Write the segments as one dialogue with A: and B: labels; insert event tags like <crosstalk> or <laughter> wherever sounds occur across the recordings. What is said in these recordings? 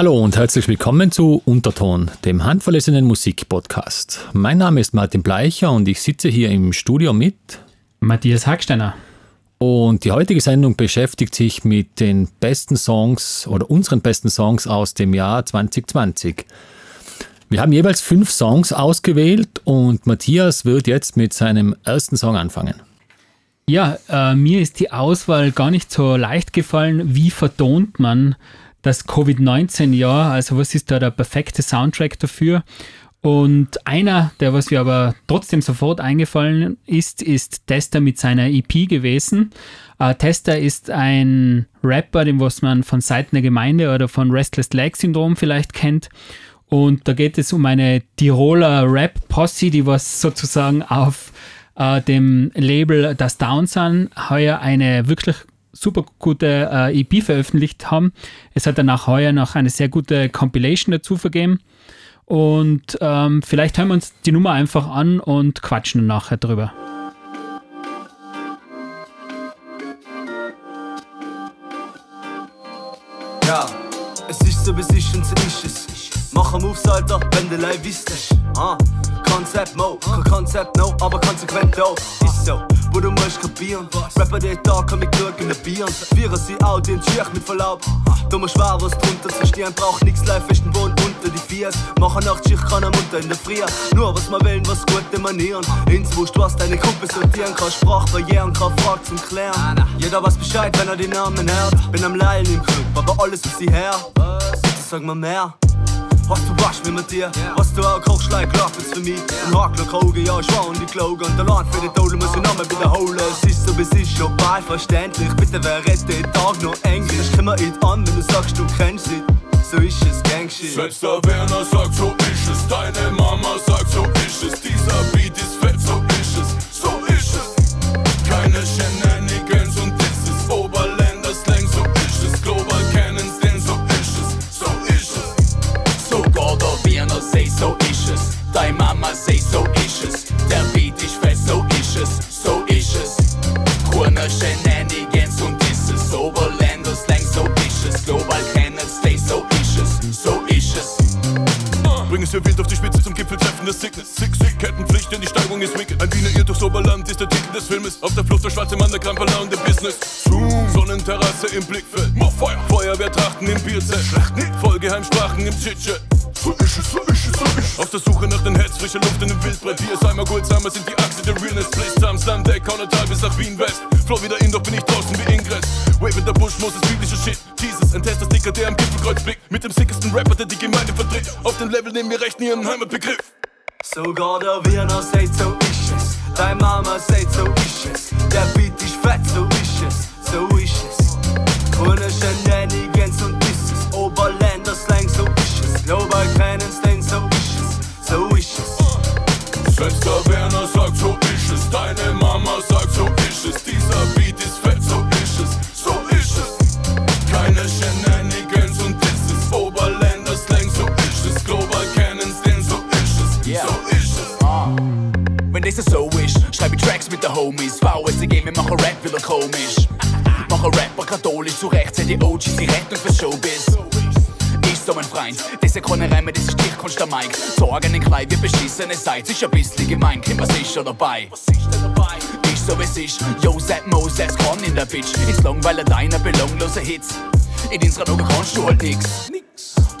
A: Hallo und herzlich willkommen zu Unterton, dem handverlesenen Musikpodcast. Mein Name ist Martin Bleicher und ich sitze hier im Studio mit
B: Matthias Hacksteiner.
A: Und die heutige Sendung beschäftigt sich mit den besten Songs oder unseren besten Songs aus dem Jahr 2020. Wir haben jeweils fünf Songs ausgewählt und Matthias wird jetzt mit seinem ersten Song anfangen.
B: Ja, äh, mir ist die Auswahl gar nicht so leicht gefallen. Wie vertont man das Covid-19-Jahr? Also was ist da der perfekte Soundtrack dafür? Und einer, der was mir aber trotzdem sofort eingefallen ist, ist Tester mit seiner EP gewesen. Äh, Tester ist ein Rapper, den was man von Seiten der Gemeinde oder von Restless Leg Syndrom vielleicht kennt. Und da geht es um eine Tiroler Rap-Posse, die was sozusagen auf äh, dem Label Das Down sind, heuer eine wirklich super gute äh, EP veröffentlicht haben. Es hat danach heuer noch eine sehr gute Compilation dazu vergeben. Und ähm, vielleicht hören wir uns die Nummer einfach an und quatschen nachher drüber.
C: Ja, es ist so, wie es ist und so ist es. Mach am Alter, wenn du live wisst. Ah, Konzept Mo, kein Konzept No, aber konsequent auch. Ist so wo du musst kapieren. Rapper, der da kann mich glück in der Bieren. Vieren sie out den Tschech mit Verlaub. Du musst schwer was drunter zu stehen, braucht nix live, ist den Boden unter die Fies. Machen Nachtschicht kann am Mutter in der Früh. Nur was man will, was gute Manieren. Ins Wurscht, was deine Gruppe sortieren kann. Sprachbarrieren, kann Fragen zum Klären. Jeder weiß Bescheid, wenn er die Namen hört. Bin am Leilen im Club, aber alles ist sie her. Bitte sag mal mehr. Hast du wasch mir mit dir? Hast du auch Kochschlei Klappens für mich? Ein Hakler Kroge, ja, ich war und die Kloge Und der Land für die Tode muss ich nochmal wiederholen Es ist so, wie ist, schon bei verständlich Bitte wer rettet den Tag noch Englisch mal nicht an, wenn du sagst, du kennst sie so ist es, Gangshit.
D: Selbst der Werner sagt, so ist es. Deine Mama sagt, so ist es. Dieser Beat ist ist
E: Deine Mama say, so Es
D: hier wild auf die Spitze zum Gipfel treffen der Sickness. Sick, sick, Kettenpflicht, denn die Steigung ist wicked. Ein Wiener Irr durchs Oberland ist der Titel des Filmes. Auf der Flucht der schwarze Mann, der Kramperler und der Business. Zoom, Sonnenterrasse im Blickfeld. Mach Feuer, Feuerwehrtrachten im nicht, Vollgeheimsprachen im Chit-Chat. So ist es, so ist es, so ist es. Auf der Suche nach den Heads, frischer Luft in dem Wildbrett. Wir ist einmal Goldsamer, sind die Achse der Realness. Place Times, Sunday, Kaunertal bis nach Wien West. Flow wieder in, doch bin ich draußen wie Ingress. Wave in der Busch, Moses, biblischer Shit. Jesus, ein Tester-Sticker, der am Gipfelkreuz blickt. Mit dem sickesten Rapper, der die Gemeinde vertritt. Auf dem Level nehmen wir recht nie ihren Heimatbegriff.
C: Sogar der Wiener sagt, so ist es. Deine Mama sagt, so ist es. Der Beat ist fett, so ist es. So ist es. Ohne Shenanigans und Disses. Oberländer Slang, so ist es. Global Cannons, denn so ist es. So ist es.
D: Selbst der Werner sagt, so ist es. Deine Mama sagt, so ist es. Dieser Beat ist fett, so ist es. Es. So ist,
E: schreibe Tracks mit den Homies. VSG, wir machen Rap wieder komisch. Machen Rapper katholisch, zu Recht sind die OGs die Rettung für Showbiz. Ist so mein Freund, das ist keine Reime, das ist Stichkunst der Mike. Sorgen in Kleid, wir beschissene seid, ist ein bisschen gemein, Kim, was ist schon dabei? Ist so wie es ist, Zap Moses, kann in der Bitch. Ins Langweiler deiner belanglosen Hits. In unseren Augen kannst du halt nix.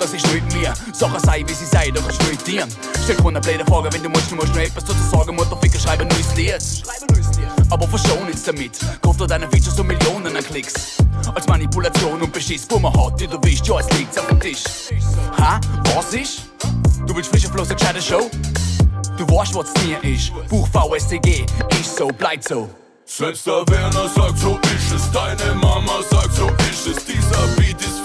E: Das ist nicht mir, Sachen sei wie sie sei, da kannst nicht dienen. Stell keine blöde Frage, wenn du musst, du musst noch etwas dazu sagen, Mutterficker, schreibe neues Lied. Aber verschon uns damit, kostet deine Features so Millionen an Klicks. Als Manipulation und Beschiss, wo man hat, die du willst, ja, es liegt auf dem Tisch. Ha? Was ist? Du willst frische Floss, eine gescheite Show? Du weißt, was dir ist. Buch VSTG, ist so, bleibt so.
D: Selbst der Werner sagt, so ist es. Deine Mama sagt, so ist es. Dieser Beat ist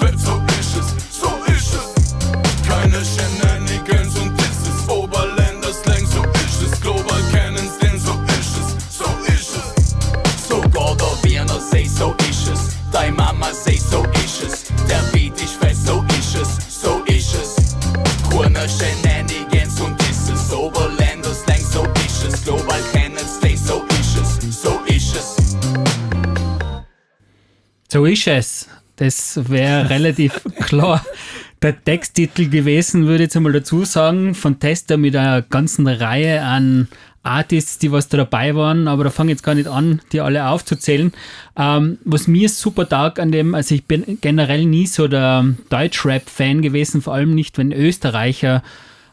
D: So ist es.
B: Das wäre <laughs> relativ klar. der Texttitel gewesen, würde ich jetzt einmal dazu sagen, von Tester mit einer ganzen Reihe an Artists, die was da dabei waren, aber da fange ich jetzt gar nicht an, die alle aufzuzählen. Ähm, was mir super taugt an dem, also ich bin generell nie so der Deutschrap-Fan gewesen, vor allem nicht, wenn Österreicher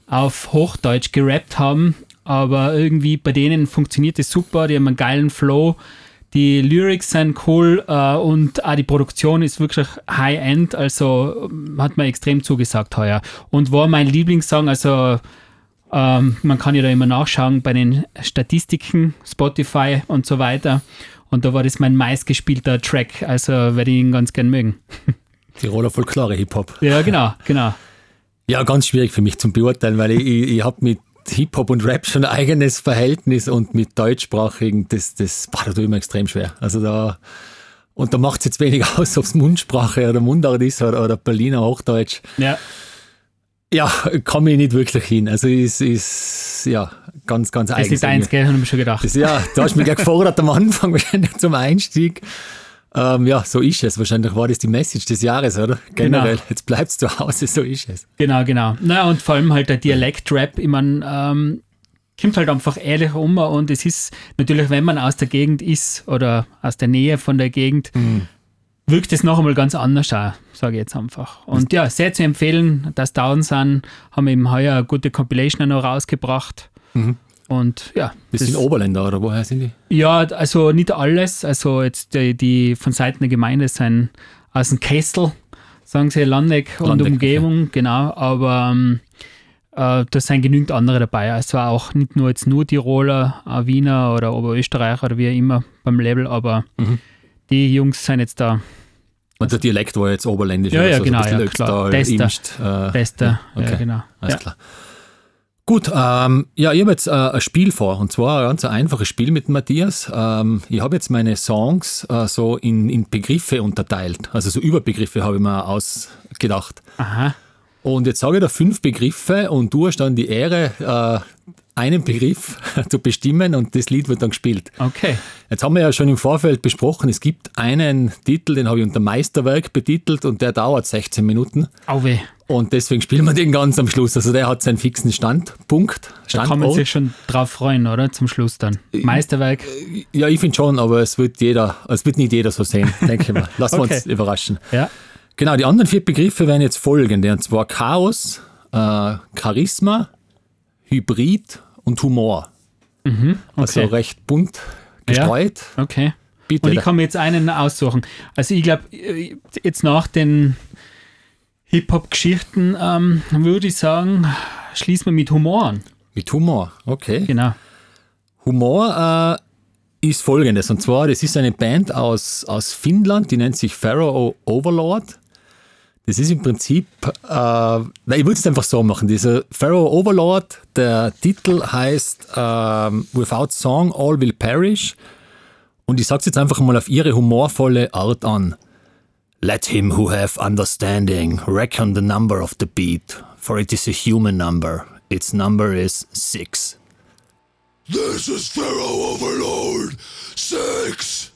B: auf Hochdeutsch gerappt haben, aber irgendwie bei denen funktioniert es super, die haben einen geilen Flow, die Lyrics sind cool äh, und auch die Produktion ist wirklich High-End, also ähm, hat mir extrem zugesagt heuer. Und war mein Lieblingssong, also ähm, man kann ja da immer nachschauen bei den Statistiken, Spotify und so weiter. Und da war das mein meistgespielter Track, also werde ich ihn ganz gern mögen. <laughs>
A: Tiroler Folklore Hip-Hop.
B: Ja, genau, genau.
A: Ja, ganz schwierig für mich zum Beurteilen, weil ich, ich, ich habe mit Hip-Hop und Rap schon ein eigenes Verhältnis und mit deutschsprachigen, das, das boah, da mir extrem schwer. Also da, und da macht es jetzt wenig <laughs> aus, ob es Mundsprache oder Mundart ist oder, oder Berliner Hochdeutsch.
B: Ja.
A: Ja, komme ich nicht wirklich hin. Also ist, ist ja ganz, ganz
B: Das ist eins, gell, habe ich mir schon gedacht.
A: Das, ja, da hast du mich gleich <laughs> gefordert am Anfang, wahrscheinlich zum Einstieg. Ähm, ja, so ist es. Wahrscheinlich war das die Message des Jahres, oder? Generell.
B: Genau.
A: Jetzt bleibst du zu Hause, so ist es.
B: Genau, genau. Naja, und vor allem halt der Dialekt-Rap, ich meine, ähm, kommt halt einfach ehrlich um und es ist natürlich, wenn man aus der Gegend ist oder aus der Nähe von der Gegend, wirkt es noch einmal ganz anders auch, sage ich jetzt einfach. Und ja, sehr zu empfehlen, dass Down sind, haben eben heuer eine gute Compilation noch rausgebracht. Und ja,
A: Das, sind Oberländer, oder woher sind die?
B: ja, also nicht alles. Also jetzt die, die von Seiten der Gemeinde sind aus dem Kessel, sagen sie Landeck und
A: Landeck,
B: Umgebung, genau. Aber ähm, äh, da sind genügend andere dabei. Also auch nicht nur jetzt nur Tiroler, auch Wiener oder Oberösterreicher oder wie auch immer beim Label, aber
A: Mhm.
B: die Jungs sind jetzt da
A: Und der Dialekt war jetzt oberländisch.
B: Ja, ja,
A: so,
B: genau, ja, klar. Tester.
A: Imst, äh,
B: Bester.
A: okay.
B: Ja, genau.
A: Alles
B: Ja.
A: klar. Gut, ähm, ja, ich habe jetzt äh, ein Spiel vor und zwar ein ganz einfaches Spiel mit Matthias. Ähm, ich habe jetzt meine Songs äh, so in, in Begriffe unterteilt, also so Überbegriffe habe ich mir ausgedacht.
B: Aha.
A: Und jetzt sage ich da fünf Begriffe und du hast dann die Ehre, äh, einen Begriff <laughs> zu bestimmen und das Lied wird dann gespielt.
B: Okay.
A: Jetzt haben wir ja schon im Vorfeld besprochen, es gibt einen Titel, den habe ich unter Meisterwerk betitelt und der dauert 16 Minuten.
B: Auwe.
A: Und deswegen spielen wir den ganz am Schluss. Also der hat seinen fixen Standpunkt.
B: Da
A: Standort.
B: kann man sich schon drauf freuen, oder? Zum Schluss dann. Meisterwerk.
A: ja, ich finde schon, aber es wird jeder, es wird nicht jeder so sehen, <laughs> denke ich mal. Lassen wir
B: Okay.
A: uns überraschen.
B: Ja.
A: Genau, die anderen vier Begriffe wären jetzt folgende, und zwar Chaos, äh, Charisma, Hybrid und Humor. Also
B: okay.
A: recht bunt gestreut.
B: Okay.
A: Bitte.
B: Und ich kann mir jetzt einen aussuchen. Also ich glaube, jetzt nach den Hip-Hop-Geschichten ähm, würde ich sagen, schließen wir mit Humor an.
A: Mit Humor, okay.
B: Genau.
A: Humor äh, ist folgendes, und zwar, das ist eine Band aus, aus Finnland, die nennt sich Pharaoh Overlord. Das ist im Prinzip, äh, nein, ich würde es einfach so machen. Dieser Pharaoh Overlord, der Titel heißt ähm, Without Song All Will Perish. Und ich sage es jetzt einfach mal auf ihre humorvolle Art an. Let him who have understanding reckon the number of the beat, for it is a human number. Its number is six.
D: This is Pharaoh Overlord 6.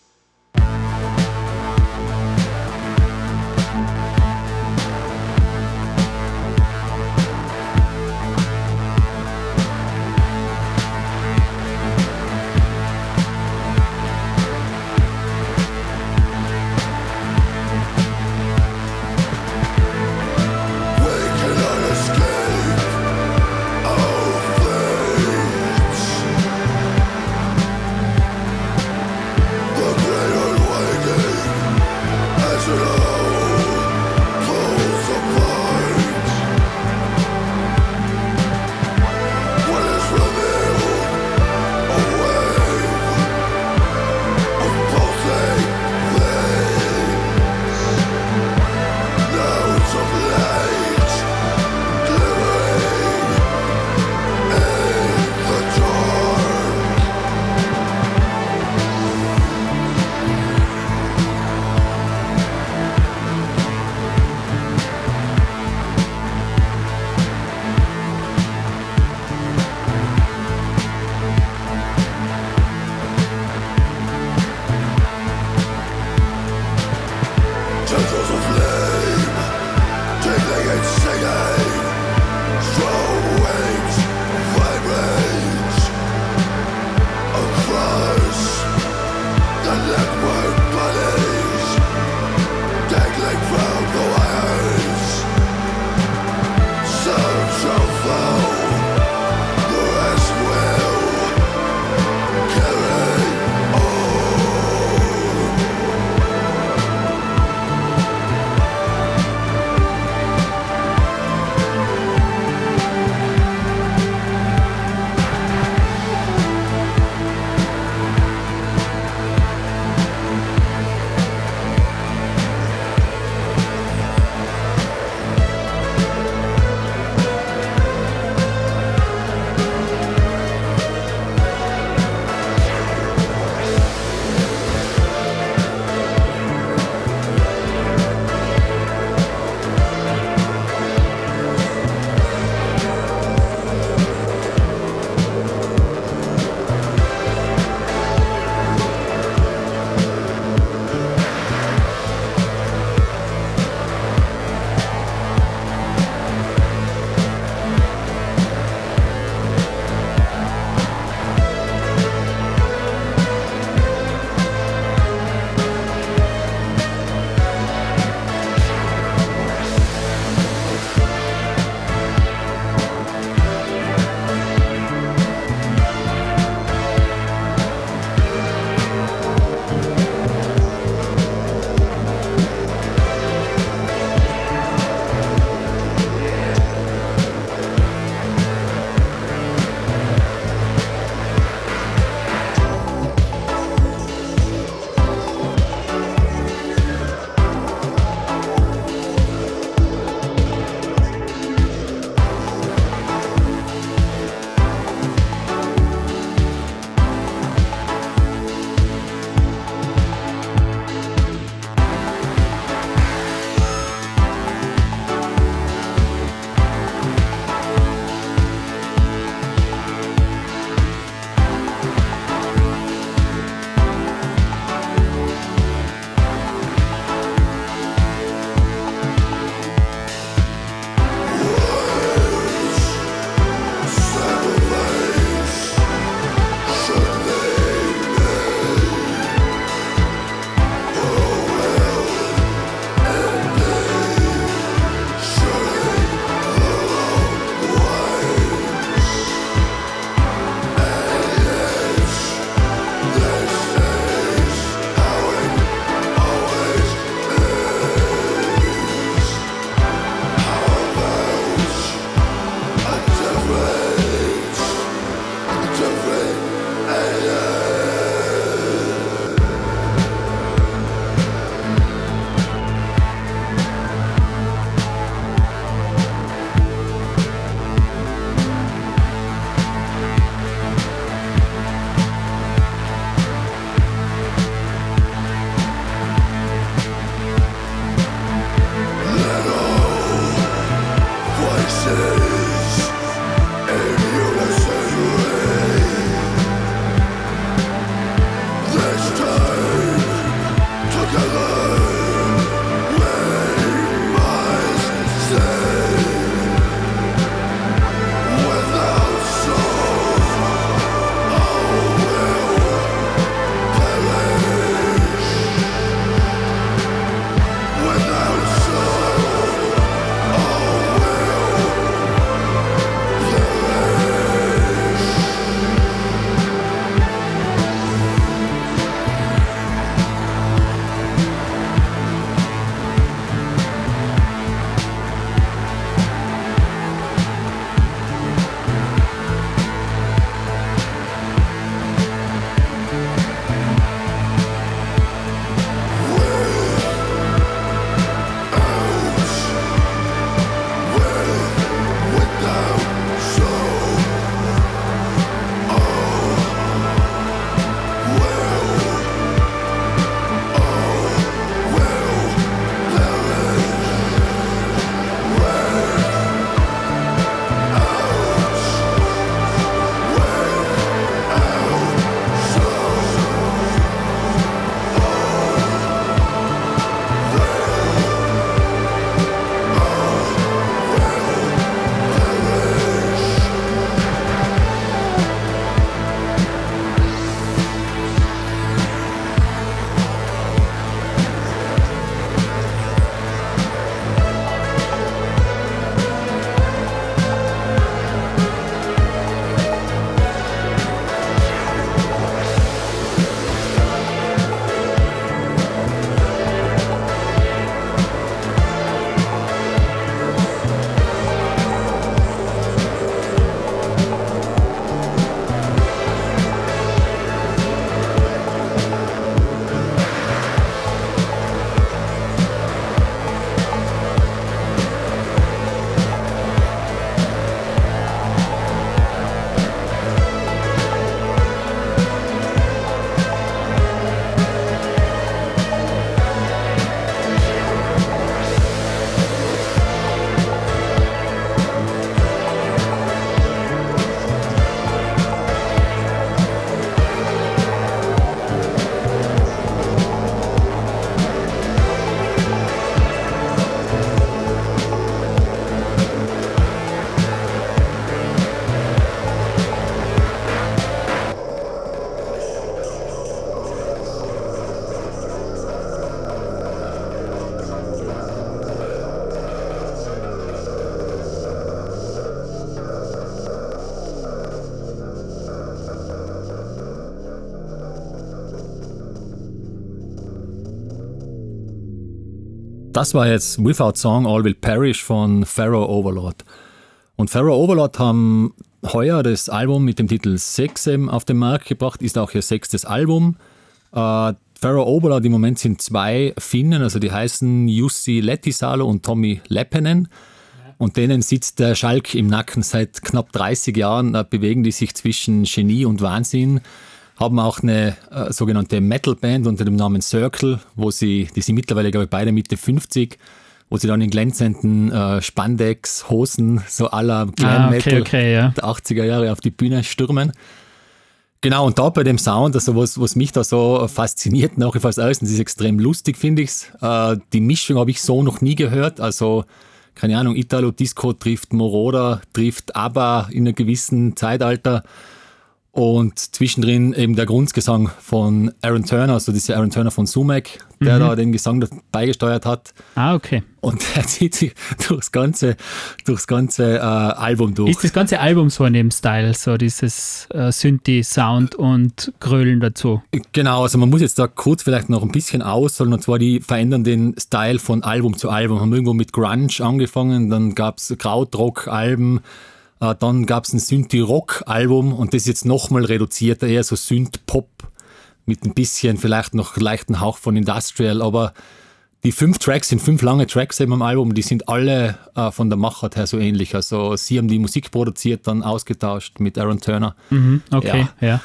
A: Das war jetzt Without Song All Will Perish von Pharaoh Overlord. Und Pharaoh Overlord haben heuer das Album mit dem Titel Sex auf den Markt gebracht, ist auch ihr sechstes Album. Äh, Pharaoh Overlord im Moment sind zwei Finnen, also die heißen Jussi Lettisalo und Tommy Leppenen. Und denen sitzt der Schalk im Nacken seit knapp 30 Jahren, da bewegen die sich zwischen Genie und Wahnsinn haben auch eine äh, sogenannte Metalband unter dem Namen Circle, wo sie, die sind mittlerweile, glaube ich, beide Mitte 50, wo sie dann in glänzenden äh, Spandex, Hosen, so aller Glam ah, Metal okay, okay, ja. der 80er Jahre auf die Bühne stürmen. Genau, und da bei dem Sound, also was, was mich da so fasziniert, nach wie vor das ist extrem lustig, finde ich. Äh, die Mischung habe ich so noch nie gehört. Also, keine Ahnung, Italo Disco trifft Moroder, trifft ABBA in einem gewissen Zeitalter. Und zwischendrin eben der Grundgesang von Aaron Turner, also dieser Aaron Turner von Sumac, der mhm. da den Gesang beigesteuert hat.
B: Ah, okay.
A: Und <laughs> er zieht sich durchs ganze, durchs ganze äh, Album durch.
B: Ist das ganze Album so in dem Style, so dieses äh, Synthi-Sound und Grölen dazu?
A: Genau, also man muss jetzt da kurz vielleicht noch ein bisschen ausholen, und zwar die verändern den Style von Album zu Album. Haben irgendwo mit Grunge angefangen, dann gab es Krautrock-Alben, äh, dann gab es ein Synthi-Rock-Album und das ist jetzt nochmal reduziert, eher so Synth-Pop mit ein bisschen vielleicht noch leichten Hauch von Industrial, aber die fünf Tracks sind fünf lange Tracks eben am Album, die sind alle äh, von der Machart her so ähnlich. Also sie haben die Musik produziert, dann ausgetauscht mit Aaron Turner.
B: Mhm, okay, ja. ja.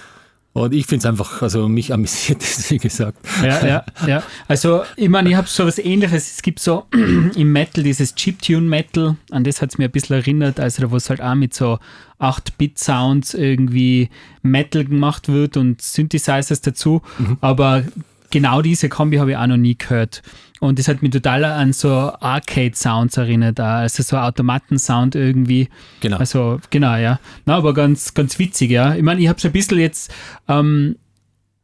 A: Und ich finde es einfach, also mich amüsiert das, wie gesagt.
B: Ja, ja, ja. Also, ich meine, ich habe so was ähnliches. Es gibt so <clears throat> im Metal dieses Chiptune-Metal, an das hat es mir ein bisschen erinnert, also da wo es halt auch mit so 8-Bit-Sounds irgendwie Metal gemacht wird und Synthesizers dazu. Mhm. Aber genau diese Kombi habe ich auch noch nie gehört. Und das hat mich total an so Arcade-Sounds erinnert, also so Automaten-Sound irgendwie.
A: Genau.
B: Also, genau, ja. Na, aber ganz, ganz witzig, ja. Ich meine, ich habe so ein bisschen jetzt ähm,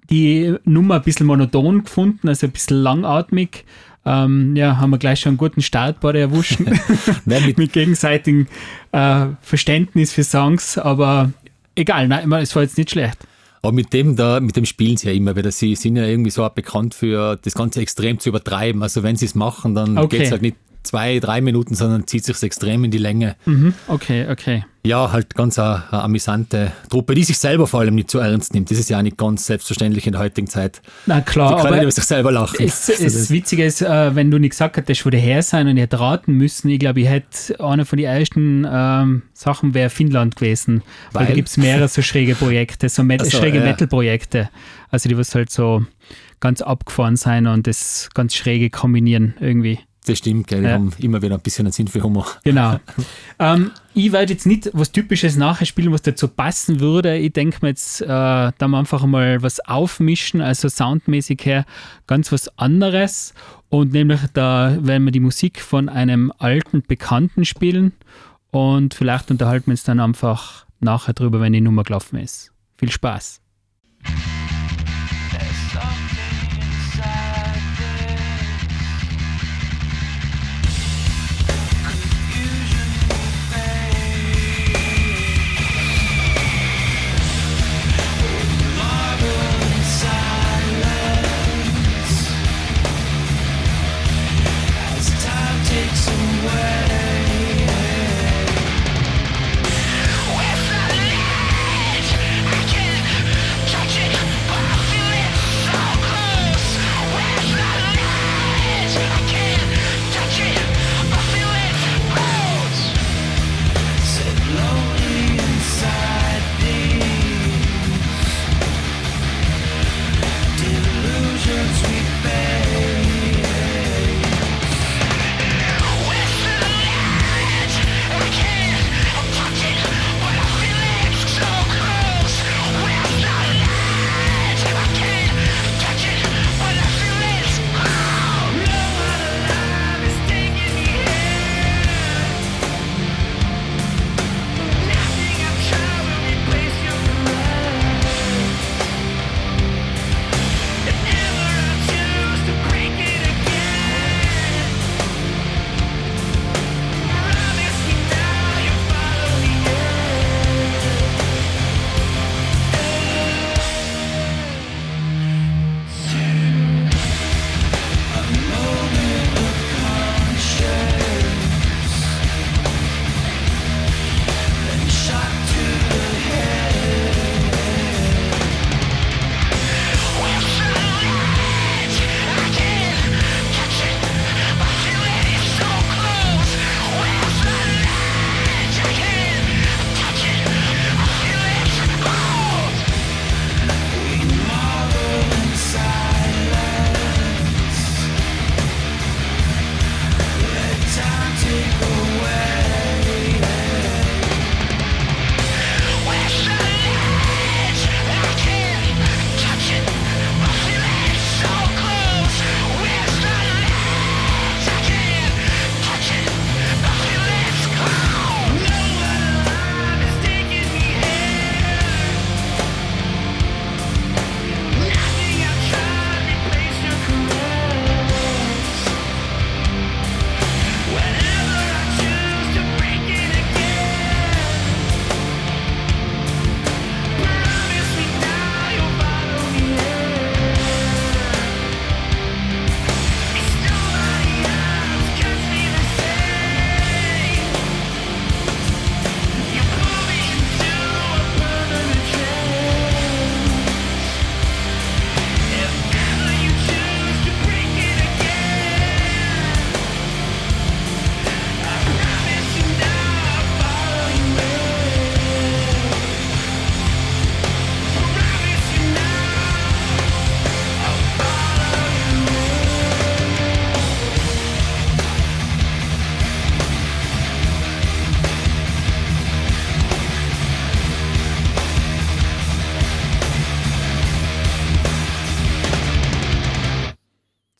B: die Nummer ein bisschen monoton gefunden, also ein bisschen langatmig. Ähm, ja, haben wir gleich schon einen guten Start bei der erwuscht. <laughs> mit, <laughs> mit gegenseitigem äh, Verständnis für Songs, aber egal, nein, es war jetzt nicht schlecht.
A: Aber mit dem da, mit dem spielen sie ja immer wieder. Sie sind ja irgendwie so auch bekannt für das Ganze extrem zu übertreiben. Also wenn sie es machen, dann okay. geht es halt nicht zwei, drei Minuten, sondern zieht sich extrem in die Länge.
B: Mhm. Okay, okay.
A: Ja, halt ganz eine, eine, amüsante Truppe, die sich selber vor allem nicht zu ernst nimmt. Das ist ja auch nicht ganz selbstverständlich in der heutigen Zeit.
B: Na klar,
A: die können aber über sich selber lachen.
B: Es, also das Witzige ist, äh, wenn du nicht gesagt hättest, wo der her sein und ihr hätte raten müssen, ich glaube, ich hätte eine von den ersten ähm, Sachen wäre Finnland gewesen. Weil, weil da gibt es mehrere so schräge Projekte, so, Met so schräge ja. Metal-Projekte. Also die was halt so ganz abgefahren sein und das ganz schräge kombinieren irgendwie.
A: Das stimmt, gell? die ja. haben immer wieder ein bisschen einen Sinn für Humor.
B: Genau. <laughs> ähm, ich werde jetzt nicht was Typisches nachher spielen, was dazu passen würde. Ich denke mir jetzt, äh, da wir einfach mal was aufmischen, also soundmäßig her ganz was anderes. Und nämlich da werden wir die Musik von einem alten Bekannten spielen und vielleicht unterhalten wir uns dann einfach nachher drüber, wenn die Nummer gelaufen ist. Viel Spaß!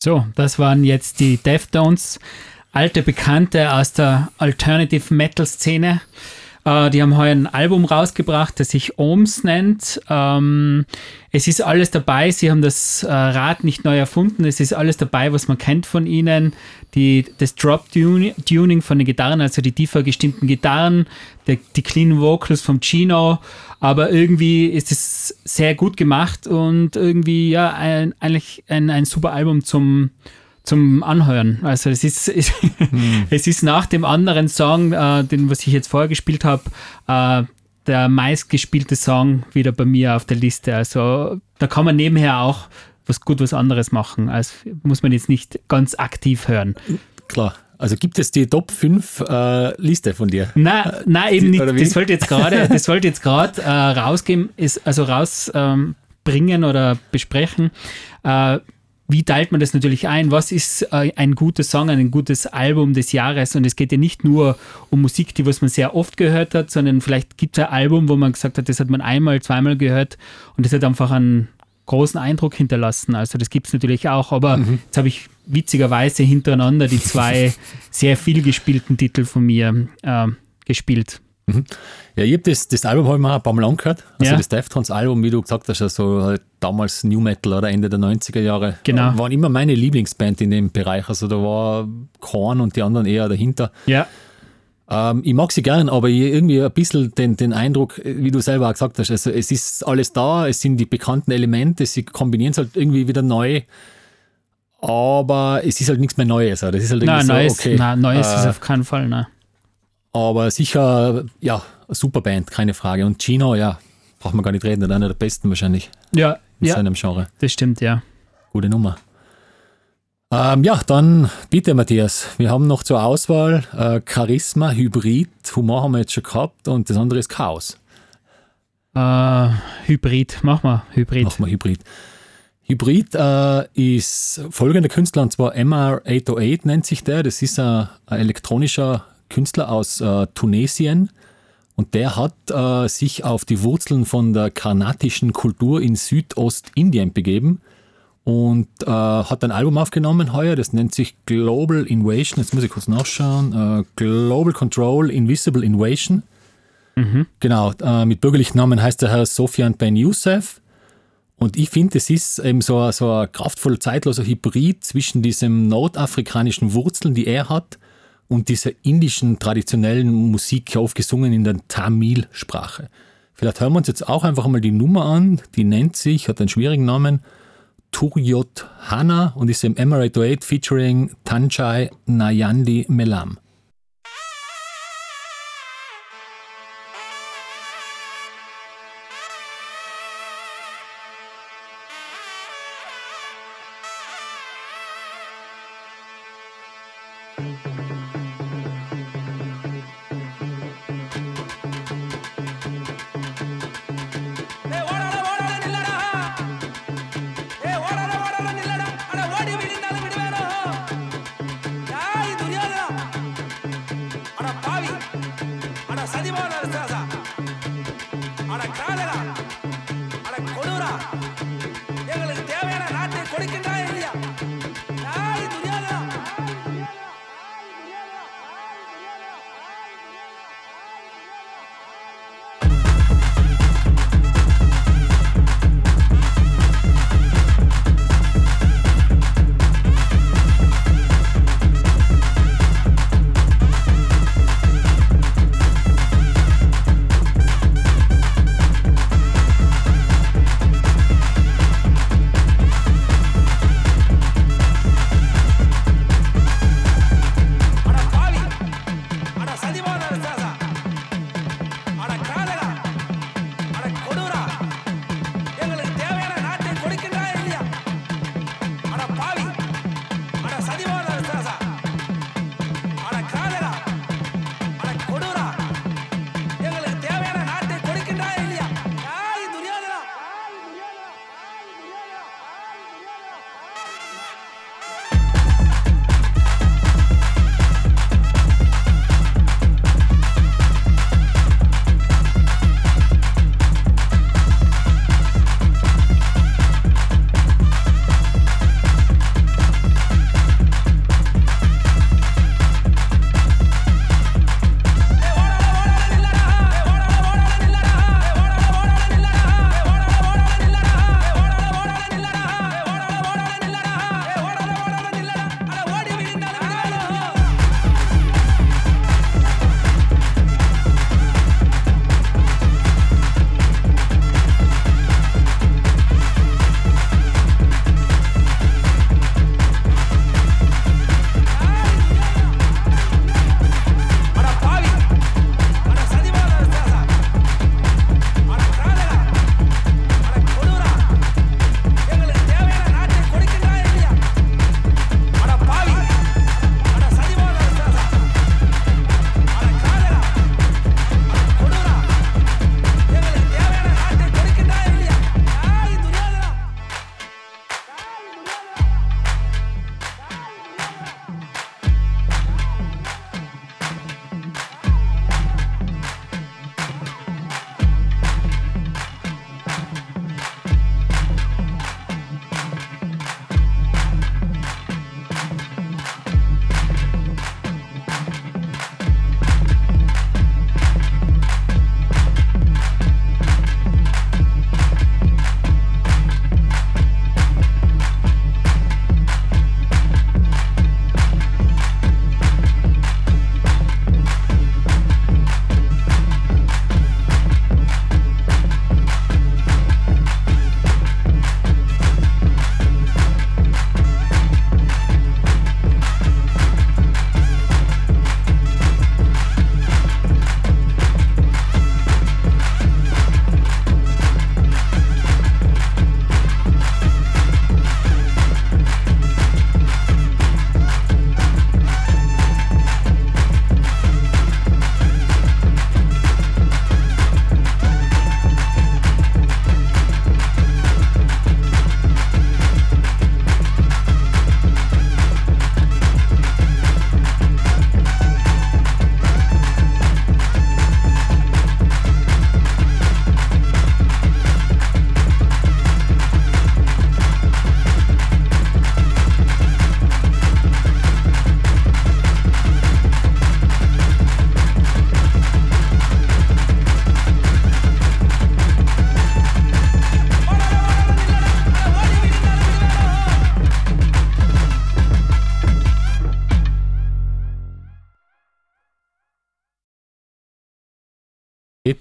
B: So, das waren jetzt die Deftones, alte Bekannte aus der Alternative Metal Szene. Äh, die haben heuer ein Album rausgebracht, das sich Ohms nennt. Ähm, es ist alles dabei. Sie haben das äh, Rad nicht neu erfunden. Es ist alles dabei, was man kennt von ihnen. Die, das Drop-Tuning von den Gitarren, also die tiefer gestimmten Gitarren, die, die Clean Vocals vom Chino. Aber irgendwie ist es sehr gut gemacht und irgendwie ja ein, eigentlich ein, ein super Album zum, zum Anhören. Also es ist, <laughs> es, hm. es ist nach dem anderen Song, äh, den was ich jetzt vorher gespielt habe, äh, der meistgespielte Song wieder bei mir auf der Liste. Also da kann man nebenher auch was gut was anderes machen. Also muss man jetzt nicht ganz aktiv hören.
A: Klar. Also gibt es die Top 5 äh, Liste von dir?
B: Nein, nein eben nicht. Das wollte jetzt gerade, <laughs> das wollte jetzt gerade äh, rausgeben, ist also rausbringen ähm, oder besprechen. Äh, wie teilt man das natürlich ein? Was ist äh, ein guter Song, ein gutes Album des Jahres? Und es geht ja nicht nur um Musik, die was man sehr oft gehört hat, sondern vielleicht gibt es ein Album, wo man gesagt hat, das hat man einmal, zweimal gehört und das hat einfach einen großen Eindruck hinterlassen. Also das gibt es natürlich auch, aber mhm. jetzt habe ich witzigerweise hintereinander die zwei <laughs> sehr viel gespielten Titel von mir äh, gespielt.
A: Mhm. Ja, ich habe das, das Album halt mal ein paar Mal angehört. Also ja. das Deftones-Album, wie du gesagt hast, also halt damals New Metal oder Ende der 90er Jahre.
B: Genau.
A: Waren immer meine Lieblingsband in dem Bereich. Also da war Korn und die anderen eher dahinter.
B: Ja.
A: Ähm, ich mag sie gern, aber irgendwie ein bisschen den, den Eindruck, wie du selber auch gesagt hast, also es ist alles da, es sind die bekannten Elemente, sie kombinieren es halt irgendwie wieder neu aber es ist halt nichts mehr Neues. Das ist halt
B: nein, so, Neues, okay. Nein, Neues äh, ist auf keinen Fall, ne.
A: Aber sicher, ja, super Band, keine Frage. Und Gino, ja, braucht man gar nicht reden, einer der besten wahrscheinlich.
B: Ja,
A: in
B: ja,
A: seinem Genre.
B: Das stimmt, ja.
A: Gute Nummer. Ähm, ja, dann bitte, Matthias. Wir haben noch zur Auswahl äh, Charisma, Hybrid, Humor haben wir jetzt schon gehabt und das andere ist Chaos.
B: Äh, Hybrid, mach mal Hybrid.
A: Mach mal Hybrid. Hybrid äh, ist folgender Künstler, und zwar MR808 nennt sich der. Das ist ein, ein elektronischer Künstler aus äh, Tunesien und der hat äh, sich auf die Wurzeln von der karnatischen Kultur in Südostindien begeben und äh, hat ein Album aufgenommen heuer, das nennt sich Global Invasion. Jetzt muss ich kurz nachschauen. Äh, Global Control Invisible Invasion. Mhm. Genau, äh, mit bürgerlichen Namen heißt der Herr Sofian Ben Youssef. Und ich finde, es ist eben so, so ein kraftvoller, zeitloser Hybrid zwischen diesen nordafrikanischen Wurzeln, die er hat, und dieser indischen traditionellen Musik aufgesungen in der Tamil-Sprache. Vielleicht hören wir uns jetzt auch einfach mal die Nummer an. Die nennt sich, hat einen schwierigen Namen, Turyot Hana und ist im Emirate 8 featuring Tanjai Nayandi Melam.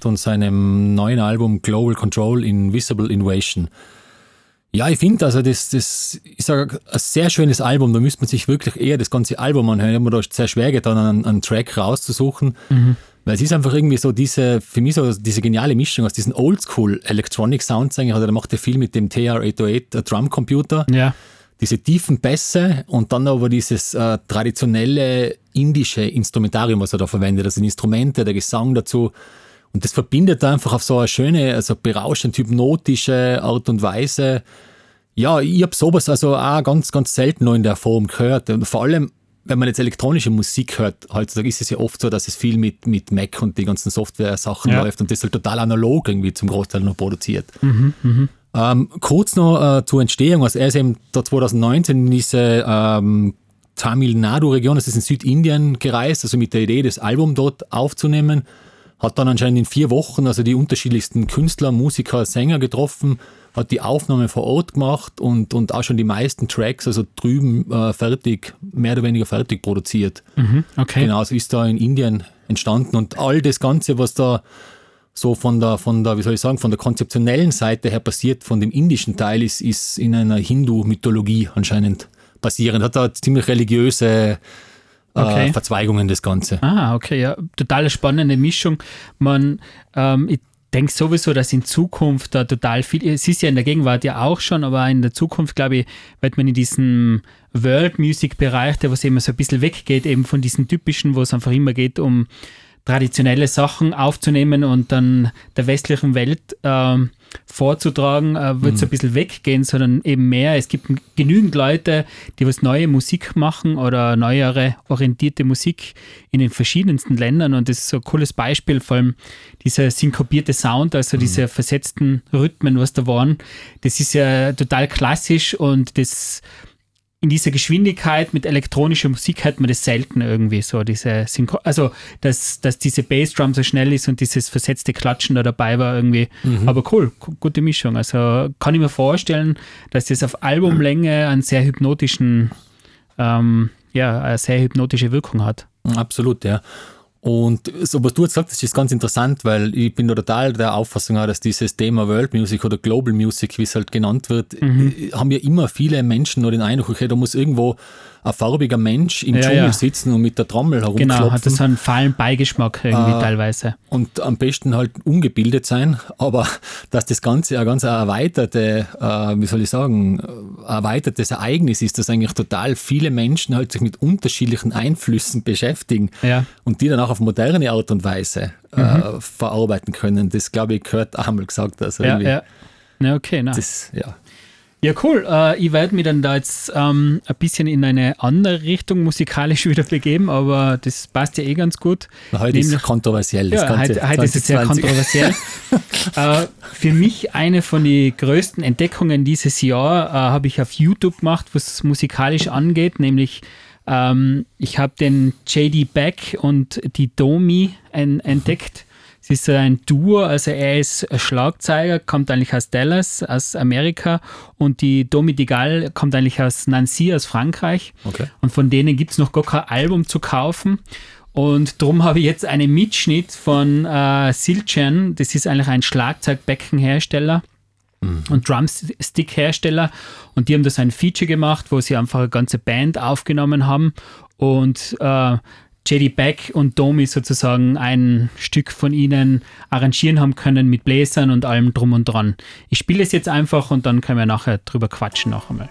A: Und seinem neuen Album Global Control Invisible Invasion. Ja, ich finde, also das, das ist ein sehr schönes Album. Da müsste man sich wirklich eher das ganze Album anhören. Ich habe mir da sehr schwer getan, einen, einen Track rauszusuchen. Mhm. Weil es ist einfach irgendwie so diese, für mich so diese geniale Mischung aus diesen Oldschool Electronic Sounds eigentlich. Also der macht ja viel mit dem TR-808 Drum Computer.
B: Ja.
A: Diese tiefen Bässe und dann aber dieses äh, traditionelle indische Instrumentarium, was er da verwendet. Also die Instrumente, der Gesang dazu. Und das verbindet einfach auf so eine schöne, also berauschend hypnotische Art und Weise. Ja, ich habe sowas also auch ganz, ganz selten noch in der Form gehört. Und vor allem wenn man jetzt elektronische Musik hört, heutzutage ist es ja oft so, dass es viel mit, mit Mac und die ganzen Software-Sachen ja. läuft und das halt total analog irgendwie zum Großteil noch produziert. Mhm, mh. ähm, kurz noch äh, zur Entstehung, also er ist eben da 2019 in diese ähm, Tamil Nadu-Region, das ist in Südindien gereist, also mit der Idee, das Album dort aufzunehmen. Hat dann anscheinend in vier Wochen also die unterschiedlichsten Künstler, Musiker, Sänger getroffen, hat die Aufnahme vor Ort gemacht und, und auch schon die meisten Tracks, also drüben äh, fertig, mehr oder weniger fertig produziert.
B: Mhm, okay.
A: Genau, so ist da in Indien entstanden und all das Ganze, was da so von der, von der, wie soll ich sagen, von der konzeptionellen Seite her passiert, von dem indischen Teil, ist, ist in einer Hindu-Mythologie anscheinend basierend. Hat da ziemlich religiöse äh, okay. Verzweigungen, das Ganze.
B: Ah, okay, ja. Total spannende Mischung. Man, ähm, ich denke sowieso, dass in Zukunft da total viel, es ist ja in der Gegenwart ja auch schon, aber in der Zukunft, glaube ich, wird man in diesem World Music Bereich, der was immer so ein bisschen weggeht, eben von diesem typischen, wo es einfach immer geht, um traditionelle Sachen aufzunehmen und dann der westlichen Welt äh, vorzutragen, äh, wird es mhm. ein bisschen weggehen, sondern eben mehr. Es gibt genügend Leute, die was neue Musik machen oder neuere orientierte Musik in den verschiedensten Ländern und das ist so ein cooles Beispiel, vor allem dieser synkopierte Sound, also mhm. diese versetzten Rhythmen, was da waren. Das ist ja total klassisch und das in dieser Geschwindigkeit mit elektronischer Musik hat man das selten irgendwie so, diese Synchro also dass, dass diese Bassdrum so schnell ist und dieses versetzte Klatschen da dabei war irgendwie. Mhm. Aber cool, gute Mischung. Also kann ich mir vorstellen, dass das auf Albumlänge einen sehr hypnotischen, ähm, ja, eine sehr hypnotische Wirkung hat.
A: Absolut, ja. Und so was du jetzt sagst, das ist ganz interessant, weil ich bin total der Auffassung, dass dieses Thema World Music oder Global Music, wie es halt genannt wird, mhm. haben ja immer viele Menschen nur den Eindruck, okay, da muss irgendwo ein farbiger Mensch im ja, Dschungel ja. sitzen und mit der Trommel herumklopfen. Genau,
B: hat das so einen fahlen Beigeschmack irgendwie äh, teilweise.
A: Und am besten halt ungebildet sein, aber dass das Ganze ein ganz erweiterte, äh, wie soll ich sagen, erweitertes Ereignis ist, dass eigentlich total viele Menschen halt sich mit unterschiedlichen Einflüssen beschäftigen
B: ja.
A: und die dann auch auf moderne Art und Weise äh, mhm. verarbeiten können. Das, glaube ich, gehört auch einmal gesagt. Also
B: ja, ja. Na, okay, na.
A: Das, ja.
B: Ja, cool. Äh, ich werde mich dann da jetzt ähm, ein bisschen in eine andere Richtung musikalisch <laughs> wieder begeben, aber das passt ja eh ganz gut.
A: Na, heute Nämlich, ist kontroversiell.
B: Das ja, heute, heute ist es sehr kontroversiell. <laughs> äh, für mich eine von den größten Entdeckungen dieses Jahr äh, habe ich auf YouTube gemacht, was musikalisch angeht, nämlich ähm, ich habe den JD Beck und die Domi ein, entdeckt. Es ist ein Duo, also er ist Schlagzeuger, kommt eigentlich aus Dallas, aus Amerika und die Domi Digal kommt eigentlich aus Nancy, aus Frankreich.
A: Okay.
B: Und von denen gibt es noch gar kein Album zu kaufen. Und darum habe ich jetzt einen Mitschnitt von äh, Silchen, das ist eigentlich ein Schlagzeugbeckenhersteller mhm. und Drumstick-Hersteller. Und die haben da so ein Feature gemacht, wo sie einfach eine ganze Band aufgenommen haben. Und äh, JD Beck und Domi sozusagen ein Stück von ihnen arrangieren haben können mit Bläsern und allem drum und dran. Ich spiele es jetzt einfach und dann können wir nachher drüber quatschen noch einmal.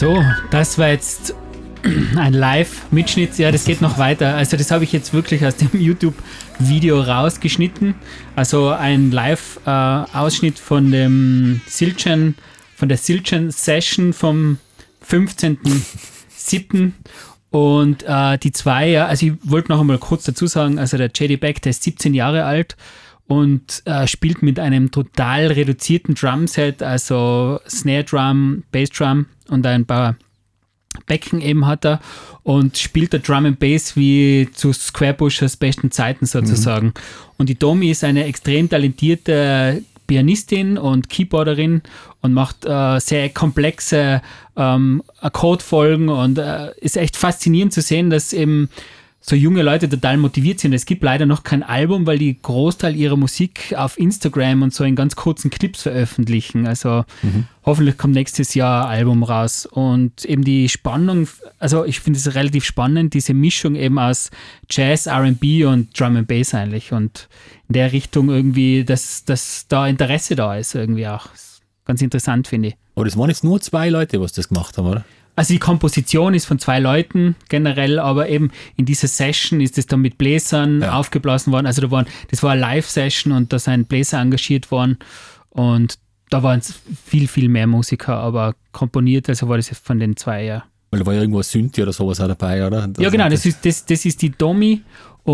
B: So, das war jetzt <clears throat> ein Live-Mitschnitt. Ja, das geht noch weiter. Also das habe ich jetzt wirklich aus dem <laughs> YouTube-Video rausgeschnitten. Also ein Live-Ausschnitt von dem Silchen, von der Silchen-Session vom 15.07. Und äh, die zwei, ja, also ich wollte noch einmal kurz dazu sagen, also der JD Beck, der ist 17 Jahre alt und äh, spielt mit einem total reduzierten Drumset, also Snare Drum, Bass Drum und ein paar Becken eben hat er und spielt der Drum and Bass wie zu Squarebushers besten Zeiten sozusagen. Mhm. Und die Domi ist eine extrem talentierte Pianistin und Keyboarderin und macht äh, sehr komplexe ähm, Akkordfolgen und äh, ist echt faszinierend zu sehen, dass eben so junge Leute total motiviert sind. Es gibt leider noch kein Album, weil die Großteil ihrer Musik auf Instagram und so in ganz kurzen Clips veröffentlichen. Also mhm. hoffentlich kommt nächstes Jahr ein Album raus. Und eben die Spannung, also ich finde es relativ spannend, diese Mischung eben aus Jazz, RB und Drum and Bass eigentlich. Und in der Richtung irgendwie, dass, dass da Interesse da ist, irgendwie auch. Ganz interessant, finde ich.
A: Aber das waren jetzt nur zwei Leute, was das gemacht haben, oder?
B: Also die Komposition ist von zwei Leuten generell, aber eben in dieser Session ist es dann mit Bläsern ja. aufgeblasen worden. Also da waren, das war eine Live-Session und da sind Bläser engagiert worden und da waren es viel, viel mehr Musiker, aber komponiert, also war das von den zwei, ja.
A: Weil da war ja irgendwo Synthi oder sowas auch dabei, oder?
B: Das ja, genau, das ist, das, das ist die Domi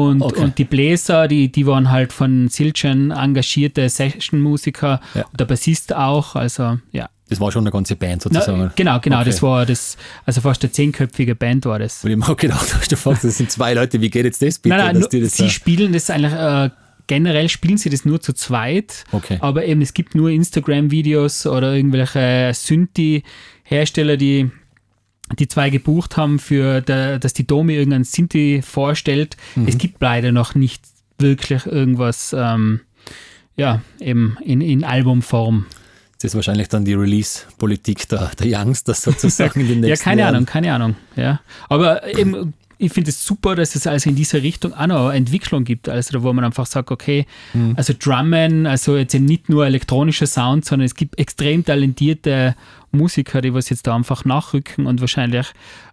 B: und, okay. und die Bläser, die, die waren halt von Silchen engagierte Session-Musiker, ja. der Bassist auch, also ja.
A: Das war schon eine ganze Band sozusagen. Na,
B: genau, genau. Okay. Das war das, also fast eine zehnköpfige Band war das.
A: Und ich habe gedacht, <laughs> du fragst, das sind zwei Leute, wie geht jetzt das bitte?
B: Nein, nein, das sie spielen das eigentlich, äh, generell spielen sie das nur zu zweit.
A: Okay.
B: Aber eben, es gibt nur Instagram-Videos oder irgendwelche Synthi-Hersteller, die die zwei gebucht haben, für der, dass die Domi irgendein Synthi vorstellt. Mhm. Es gibt leider noch nicht wirklich irgendwas, ähm, ja, eben in, in Albumform.
A: Das ist wahrscheinlich dann die Release-Politik der, der Youngsters sozusagen in den <laughs>
B: nächsten Ja, keine Jahren. Ahnung, keine Ahnung. Ja. Aber eben, ich finde es super, dass es also in dieser Richtung auch noch eine Entwicklung gibt, also wo man einfach sagt, okay, mhm. also Drummen, also jetzt nicht nur elektronischer Sound, sondern es gibt extrem talentierte Musiker, die was jetzt da einfach nachrücken und wahrscheinlich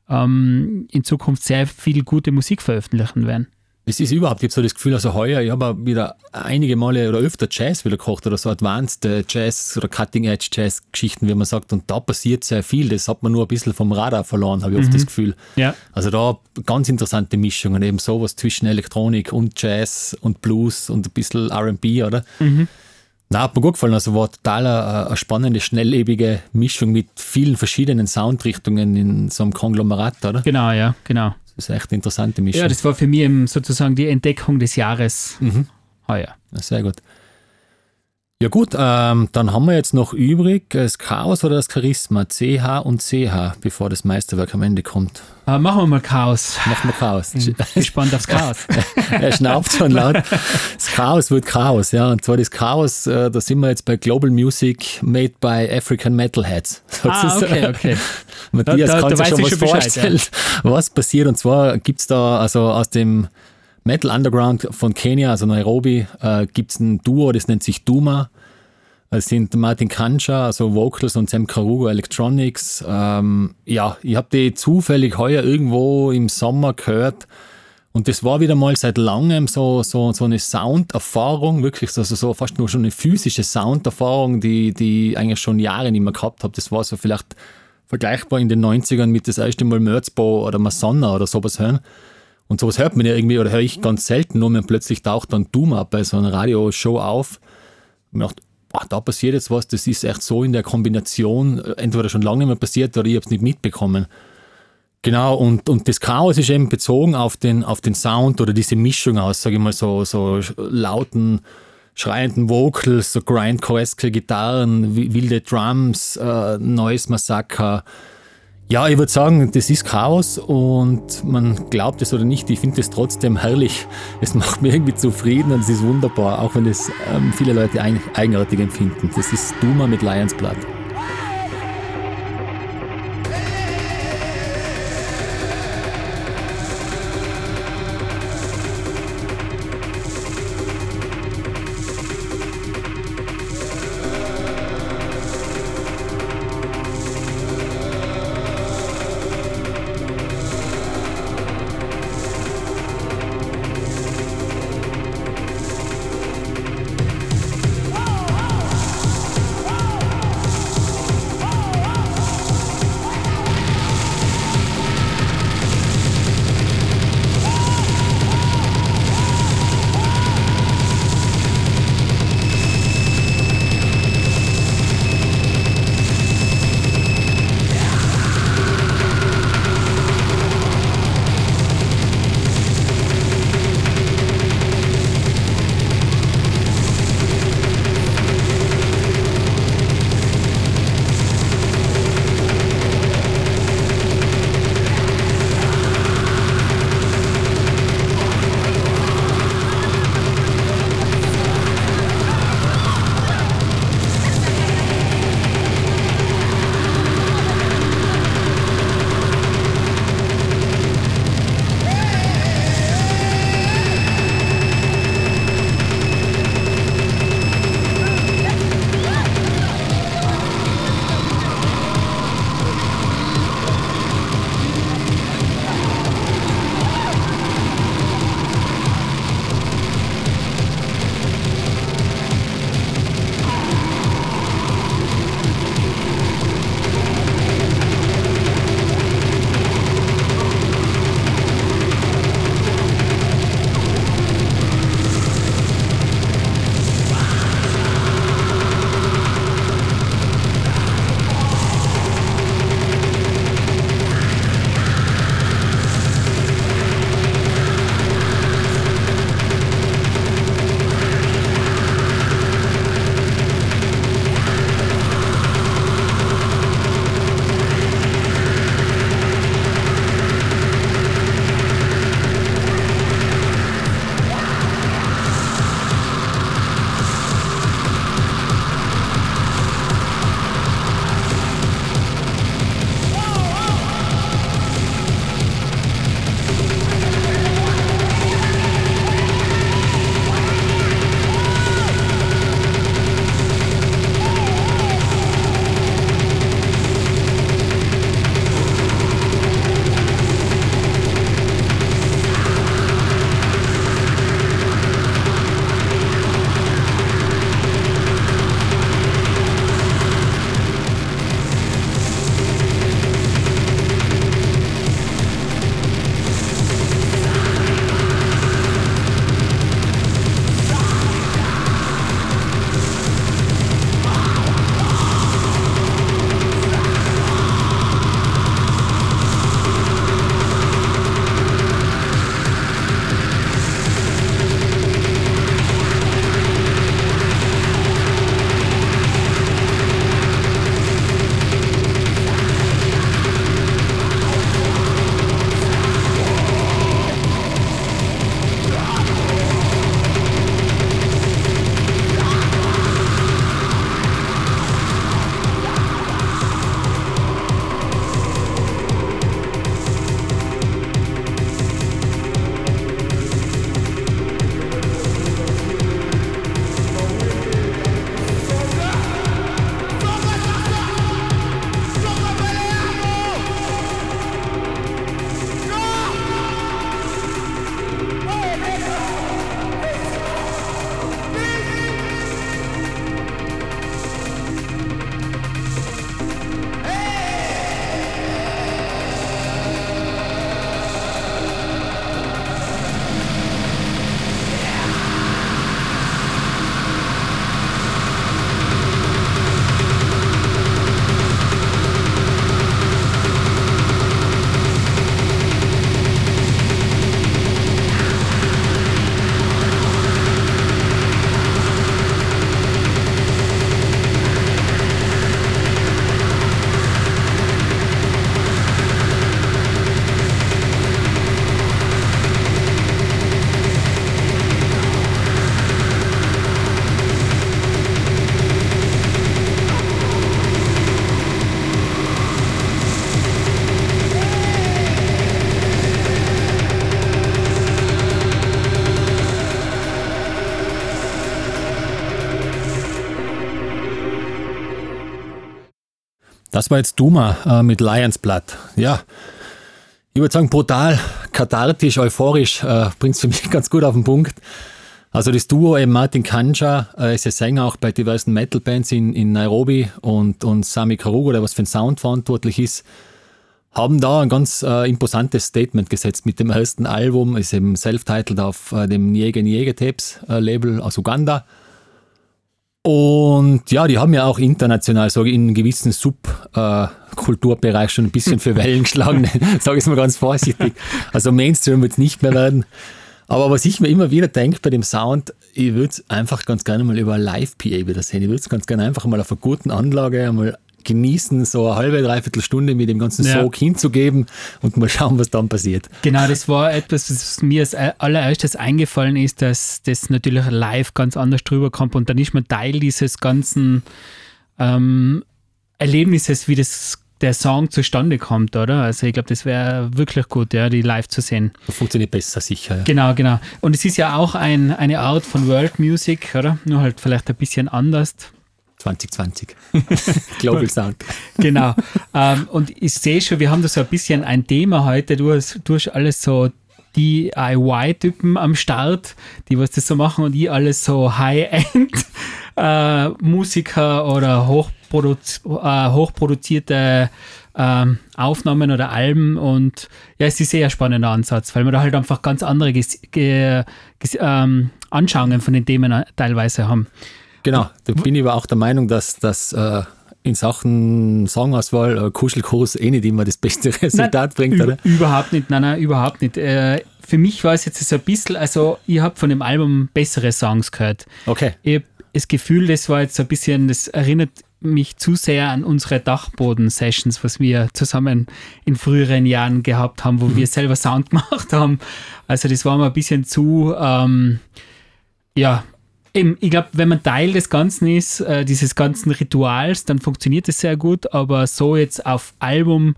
B: ähm, in Zukunft sehr viel gute Musik veröffentlichen werden.
A: Es ist überhaupt, ich habe so das Gefühl, also heuer, ich habe wieder einige Male oder öfter Jazz wieder gekocht oder so Advanced äh, Jazz oder Cutting Edge Jazz Geschichten, wie man sagt. Und da passiert sehr viel. Das hat man nur ein bisschen vom Radar verloren, habe ich mhm. oft das Gefühl.
B: Ja.
A: Also da ganz interessante Mischungen, eben sowas zwischen Elektronik und Jazz und Blues und ein bisschen RB, oder? Mhm. Na, hat mir gut gefallen. Also war total eine, eine, spannende, schnelllebige Mischung mit vielen verschiedenen Soundrichtungen in so einem Konglomerat, oder?
B: Genau, ja, genau.
A: Das ist echt eine interessante Mischung.
B: Ja, das war für mich sozusagen die Entdeckung des Jahres
A: mhm. heuer. Sehr gut. Ja gut, ähm, dann haben wir jetzt noch übrig das Chaos oder das Charisma, CH und CH, bevor das Meisterwerk am Ende kommt.
B: Äh, machen wir mal Chaos.
A: Machen wir Chaos.
B: Bin <laughs> gespannt aufs Chaos. <laughs>
A: er schnauft schon laut. Das Chaos wird Chaos, ja. Und zwar das Chaos, äh, da sind wir jetzt bei Global Music Made by African Metalheads. <laughs>
B: Ah, okay, okay.
A: Matthias, da, da, kannst du schon was schon vorstellen, ja. was passiert? Und zwar gibt es da also aus dem Metal Underground von Kenia, also Nairobi, äh, gibt es ein Duo, das nennt sich Duma. Es sind Martin Kancha, also Vocals und Sam Carugo Electronics. Ähm, ja, ich habe die zufällig heuer irgendwo im Sommer gehört. Und das war wieder mal seit langem so, so, so eine Sounderfahrung, wirklich, also so fast nur schon eine physische Sounderfahrung, die, die ich eigentlich schon Jahre nicht mehr gehabt habe. Das war so vielleicht vergleichbar in den 90ern mit das erste Mal Merzbow oder Masonna oder sowas hören. Und sowas hört man ja irgendwie, oder höre ich ganz selten, nur man plötzlich taucht dann Doom ab bei so einer Radioshow auf. Und ich dachte, boah, da passiert jetzt was, das ist echt so in der Kombination, äh, entweder schon lange nicht mehr passiert oder ich habe es nicht mitbekommen. Genau, und, und das Chaos ist eben bezogen auf den, auf den Sound oder diese Mischung aus, sage ich mal, so, so lauten, schreienden Vocals, so grindcore Gitarren, wilde Drums, äh, Noise Massaker, ja, ich würde sagen, das ist Chaos und man glaubt es oder nicht, ich finde es trotzdem herrlich. Es macht mir irgendwie zufrieden und es ist wunderbar, auch wenn es ähm, viele Leute eigenartig empfinden. Das ist Duma mit Lions Blood. Das war jetzt Duma äh, mit Lions Blood. Ja, ich würde sagen, brutal, kathartisch, euphorisch, äh, bringt es für <laughs> mich ganz gut auf den Punkt. Also das Duo eben Martin Kanja äh, ist ja Sänger auch bei diversen Metal-Bands in, in Nairobi und, und Sami Karugo, der was für den Sound verantwortlich ist, haben da ein ganz äh, imposantes Statement gesetzt mit dem ersten Album, ist eben self-titled auf äh, dem Niege Niege Tapes äh, Label aus Uganda. Und ja, die haben ja auch international, sage ich, in einem gewissen Subkulturbereich schon ein bisschen für Wellen geschlagen, <laughs> sage ich es mal ganz vorsichtig. Also Mainstream wird es nicht mehr werden. Aber was ich mir immer wieder denke bei dem Sound, ich würde es einfach ganz gerne mal über Live-PA wieder sehen. Ich würde es ganz gerne einfach mal auf einer guten Anlage einmal genießen, so eine halbe, dreiviertel Stunde mit dem ganzen ja. Sog hinzugeben und mal schauen, was dann passiert.
B: Genau, das war etwas, was mir als allererstes eingefallen ist, dass das natürlich live ganz anders drüber kommt und dann ist man Teil dieses ganzen ähm, Erlebnisses, wie das der Song zustande kommt, oder? Also ich glaube, das wäre wirklich gut, ja, die live zu sehen.
A: Das funktioniert besser, sicher. Ja.
B: Genau, genau. Und es ist ja auch ein, eine Art von World Music, oder? Nur halt vielleicht ein bisschen anders.
A: 2020. <laughs> Global Sound.
B: genau. Ähm, und ich sehe schon, wir haben da so ein bisschen ein Thema heute. Du hast, du hast alles so DIY-Typen am Start, die was das so machen und ich alles so High-End <laughs> äh, Musiker oder hochproduzi äh, hochproduzierte äh, Aufnahmen oder Alben und ja, es ist sehr spannender Ansatz, weil wir da halt einfach ganz andere Ges Ge Ges ähm, Anschauungen von den Themen teilweise haben.
A: Genau, da bin ich aber auch der Meinung, dass das äh, in Sachen Songauswahl äh, Kuschelkurs eh nicht immer das beste <laughs> Resultat nein, bringt, oder?
B: Überhaupt nicht, nein, nein, überhaupt nicht. Äh, für mich war es jetzt so ein bisschen, also ich habe von dem Album bessere Songs gehört.
A: Okay.
B: Ich habe das Gefühl, das war jetzt so ein bisschen, das erinnert mich zu sehr an unsere Dachboden-Sessions, was wir zusammen in früheren Jahren gehabt haben, wo mhm. wir selber Sound <laughs> gemacht haben. Also das war mir ein bisschen zu, ähm, ja, Eben, ich glaube, wenn man Teil des Ganzen ist, äh, dieses ganzen Rituals, dann funktioniert es sehr gut, aber so jetzt auf Album,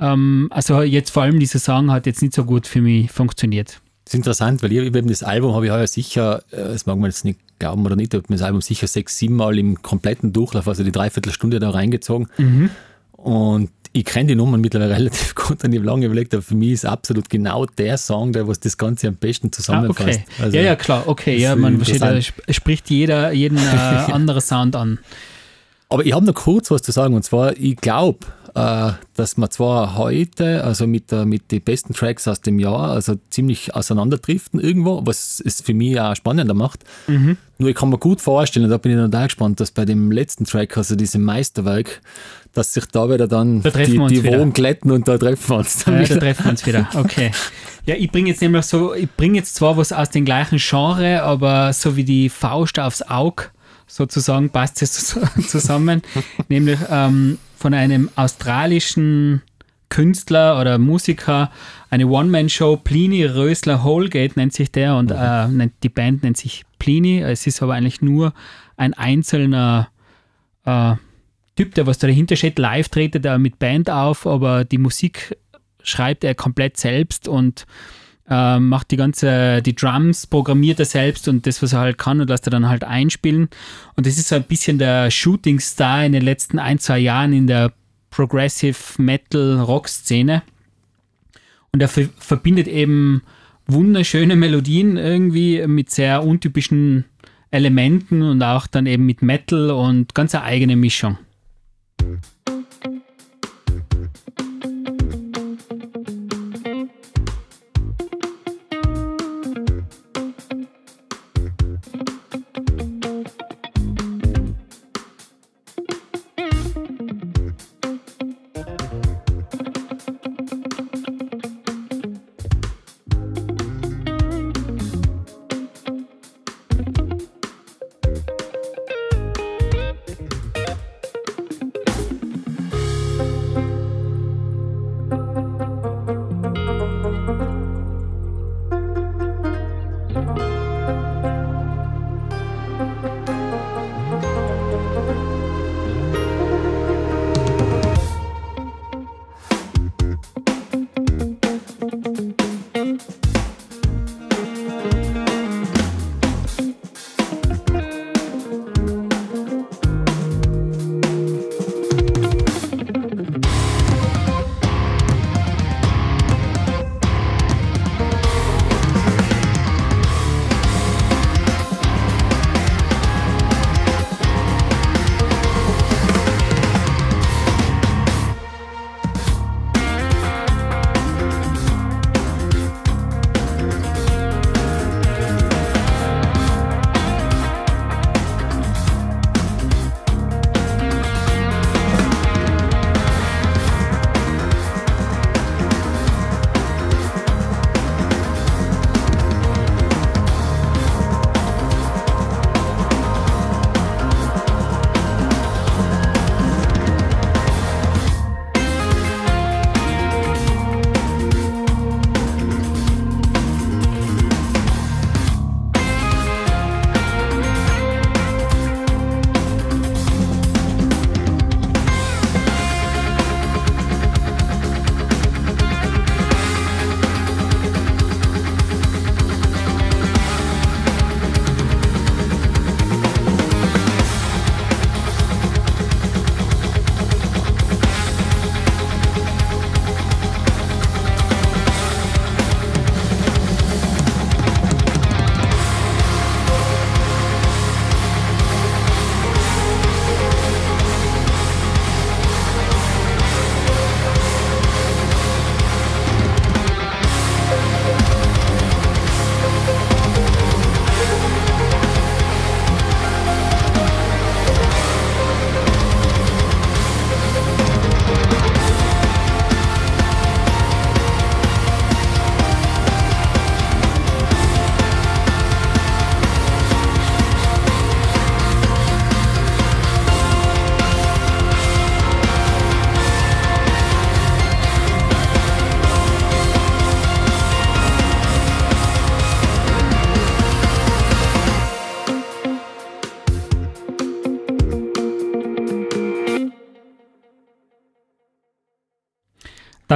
B: ähm, also jetzt vor allem dieser Song hat jetzt nicht so gut für mich funktioniert.
A: Das ist interessant, weil ich eben das Album habe ich heuer sicher, äh, das mag man jetzt nicht glauben oder nicht, ich habe mir das Album sicher sechs, sieben Mal im kompletten Durchlauf, also die Dreiviertelstunde da reingezogen. Mhm. Und ich kenne die Nummern mittlerweile <laughs> relativ gut und ich habe lange überlegt, aber für mich ist absolut genau der Song, der was das Ganze am besten zusammenfasst.
B: Ah, okay. Also, ja, ja, klar, okay, ja, man versteht, da spricht jeder jeden äh, <laughs> anderen Sound an.
A: Aber ich habe noch kurz was zu sagen und zwar, ich glaube, äh, dass man zwar heute, also mit, mit den besten Tracks aus dem Jahr, also ziemlich auseinanderdriften irgendwo, was es für mich auch spannender macht. Mhm. Nur ich kann mir gut vorstellen, da bin ich total gespannt, dass bei dem letzten Track, also diesem Meisterwerk, dass sich da wieder dann
B: da
A: die, die Wogen glätten und da treffen wir
B: uns. Dann ja, da treffen wir uns wieder. Okay. Ja, ich bringe jetzt nämlich so, ich bringe jetzt zwar was aus dem gleichen Genre, aber so wie die Faust aufs Auge sozusagen passt es <laughs> zusammen. nämlich ähm, von einem australischen Künstler oder Musiker, eine One-Man-Show, Pliny Rösler Holgate nennt sich der und mhm. äh, die Band nennt sich Pliny. Es ist aber eigentlich nur ein einzelner äh, Typ, der was dahinter steht. Live tretet er mit Band auf, aber die Musik schreibt er komplett selbst und äh, macht die ganze, die Drums, programmiert er selbst und das, was er halt kann und lässt er dann halt einspielen. Und das ist so ein bisschen der Shooting Star in den letzten ein, zwei Jahren in der Progressive Metal Rock Szene. Und er verbindet eben wunderschöne Melodien irgendwie mit sehr untypischen Elementen und auch dann eben mit Metal und ganz eine eigene Mischung. Mm-hmm.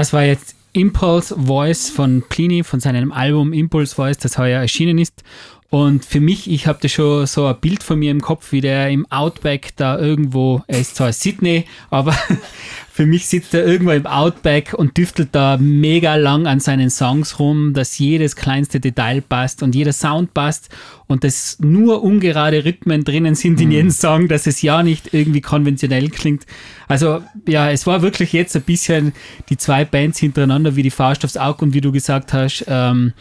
B: Das war jetzt Impulse Voice von Pliny, von seinem Album Impulse Voice, das heuer erschienen ist. Und für mich, ich habe da schon so ein Bild von mir im Kopf, wie der im Outback da irgendwo, er ist zwar Sydney, aber <laughs> für mich sitzt er irgendwo im Outback und düftelt da mega lang an seinen Songs rum, dass jedes kleinste Detail passt und jeder Sound passt und dass nur ungerade Rhythmen drinnen sind in mhm. jedem Song, dass es ja nicht irgendwie konventionell klingt. Also ja, es war wirklich jetzt ein bisschen die zwei Bands hintereinander wie die aufs Auge und wie du gesagt hast, ähm,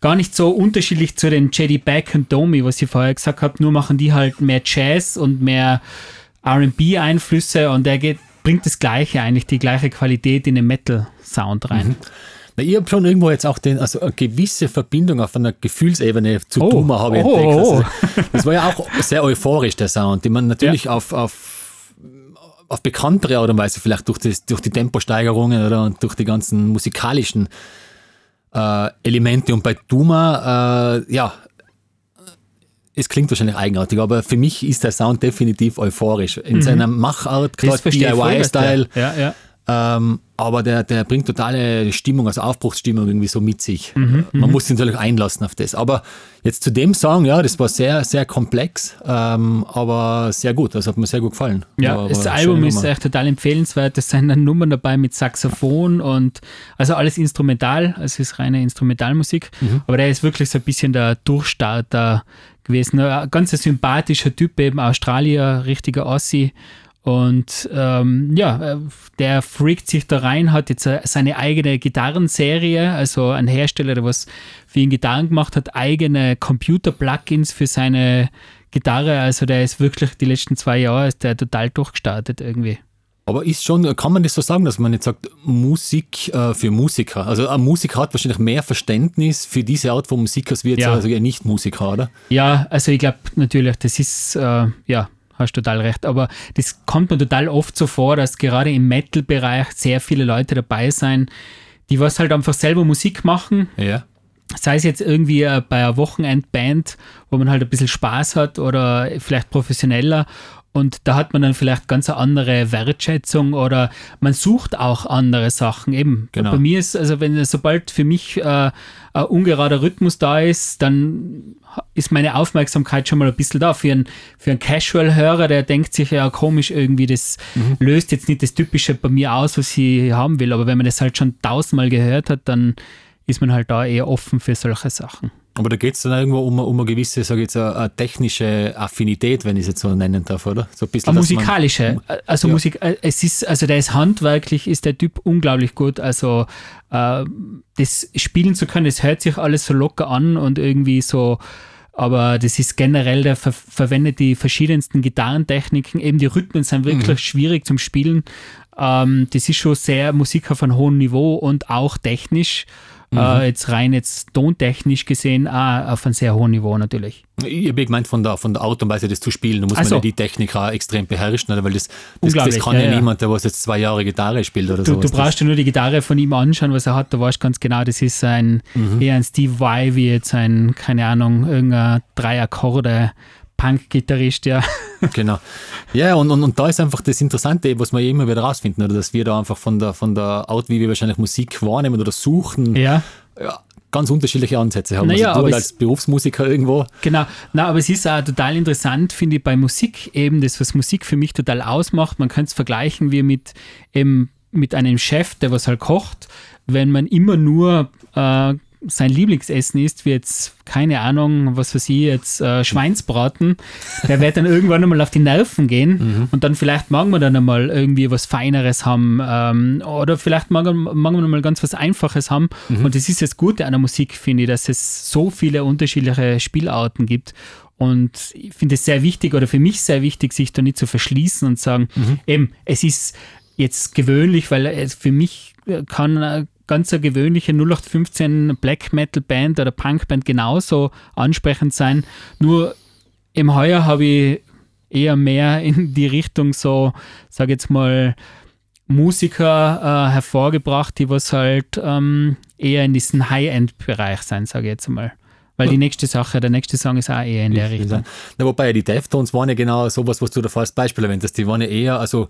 B: gar nicht so unterschiedlich zu den Jedi Back und Domi, was ich vorher gesagt habe, nur machen die halt mehr Jazz und mehr RB-Einflüsse und der geht, bringt das Gleiche eigentlich, die gleiche Qualität in den Metal-Sound rein. Mhm.
A: Na, ich habe schon irgendwo jetzt auch den, also eine gewisse Verbindung auf einer Gefühlsebene zu oh. Duma habe ich oh, entdeckt. Also, das war ja auch sehr euphorisch, der Sound, den man natürlich ja. auf, auf auf bekanntere Art und Weise, vielleicht durch, das, durch die Temposteigerungen oder und durch die ganzen musikalischen äh, Elemente. Und bei Duma, äh, ja, es klingt wahrscheinlich eigenartig, aber für mich ist der Sound definitiv euphorisch. In mhm. seiner Machart, DIY-Style. Ja, ja. Ähm, aber der, der bringt totale Stimmung, also Aufbruchsstimmung irgendwie so mit sich. Mhm, Man mhm. muss sich natürlich einlassen auf das. Aber jetzt zu dem Song, ja, das war sehr, sehr komplex, ähm, aber sehr gut. Das hat mir sehr gut gefallen.
B: Ja,
A: war,
B: das Album ist echt total empfehlenswert. Es sind dann Nummern dabei mit Saxophon und also alles instrumental. Es ist reine Instrumentalmusik. Mhm. Aber der ist wirklich so ein bisschen der Durchstarter gewesen. Ein ganz sympathischer Typ, eben Australier, richtiger Ossi. Und ähm, ja, der freakt sich da rein, hat jetzt äh, seine eigene Gitarrenserie, also ein Hersteller, der was für ihn Gitarren gemacht hat, eigene Computer-Plugins für seine Gitarre. Also der ist wirklich die letzten zwei Jahre ist der total durchgestartet irgendwie.
A: Aber ist schon, kann man das so sagen, dass man nicht sagt, Musik äh, für Musiker? Also ein Musiker hat wahrscheinlich mehr Verständnis für diese Art von Musik als wir jetzt ja. also ein Nicht-Musiker, oder?
B: Ja, also ich glaube natürlich, das ist, äh, ja, hast total recht. Aber das kommt mir total oft so vor, dass gerade im Metal-Bereich sehr viele Leute dabei sein, die was halt einfach selber Musik machen.
A: Ja.
B: Sei es jetzt irgendwie äh, bei einer Wochenendband, wo man halt ein bisschen Spaß hat oder vielleicht professioneller und da hat man dann vielleicht ganz eine andere Wertschätzung oder man sucht auch andere Sachen. Eben. Genau. Bei mir ist, also wenn sobald für mich äh, ein ungerader Rhythmus da ist, dann ist meine Aufmerksamkeit schon mal ein bisschen da. Für einen, für einen Casual-Hörer, der denkt sich ja komisch irgendwie, das mhm. löst jetzt nicht das Typische bei mir aus, was ich haben will. Aber wenn man das halt schon tausendmal gehört hat, dann ist man halt da eher offen für solche Sachen.
A: Aber da geht es dann irgendwo um, um eine gewisse, sage jetzt, eine technische Affinität, wenn ich es jetzt so nennen darf, oder? So
B: ein bisschen. Eine musikalische. Man, also ja. Musik, äh, es ist, also der ist handwerklich, ist der Typ unglaublich gut. Also äh, das spielen zu können, das hört sich alles so locker an und irgendwie so aber das ist generell, der ver verwendet die verschiedensten Gitarrentechniken. Eben die Rhythmen sind wirklich mhm. schwierig zum Spielen. Ähm, das ist schon sehr Musik auf einem hohen Niveau und auch technisch. Mhm. Äh, jetzt rein jetzt tontechnisch gesehen auch auf einem sehr hohen Niveau natürlich.
A: Ich habe gemeint von der, von der Art und Weise, das zu spielen. Da muss also, man ja die Technik auch extrem beherrschen, weil das, das, das kann ja, ja, niemand, der was jetzt zwei Jahre Gitarre spielt oder
B: so.
A: Du
B: brauchst ja nur die Gitarre von ihm anschauen, was er hat. Da weißt du ganz genau, das ist ein mhm. eher ein Steve Vai wie jetzt ein, keine Ahnung, irgendein drei Akkorde Punk-Gitarrist, ja. <laughs>
A: Genau. Ja, und, und, und da ist einfach das Interessante, was wir immer wieder rausfinden, oder dass wir da einfach von der, von der Art, wie wir wahrscheinlich Musik wahrnehmen oder suchen,
B: ja.
A: ja ganz unterschiedliche Ansätze haben.
B: Naja,
A: also du als Berufsmusiker irgendwo.
B: Genau, Na, aber es ist auch total interessant, finde ich, bei Musik eben, das, was Musik für mich total ausmacht. Man könnte es vergleichen wie mit, eben, mit einem Chef, der was halt kocht. Wenn man immer nur äh, sein Lieblingsessen ist, wie jetzt, keine Ahnung, was für sie jetzt äh, Schweinsbraten, der wird dann <laughs> irgendwann einmal auf die Nerven gehen mhm. und dann vielleicht mag man dann einmal irgendwie was Feineres haben ähm, oder vielleicht mag, mag man einmal ganz was Einfaches haben. Mhm. Und das ist das Gute an der Musik, finde ich, dass es so viele unterschiedliche Spielarten gibt. Und ich finde es sehr wichtig oder für mich sehr wichtig, sich da nicht zu verschließen und sagen, mhm. eben, es ist jetzt gewöhnlich, weil es für mich kann ganz eine gewöhnliche 0815 Black Metal Band oder Punk Band genauso ansprechend sein. Nur im Heuer habe ich eher mehr in die Richtung so, sage jetzt mal, Musiker äh, hervorgebracht, die was halt ähm, eher in diesem High-End-Bereich sein, sage ich jetzt mal. Weil die nächste Sache, der nächste Song ist auch eher in der Richtung.
A: Na, wobei die Deftones waren ja genau sowas, was du da als Beispiel erwähnt hast. Die waren ja eher, also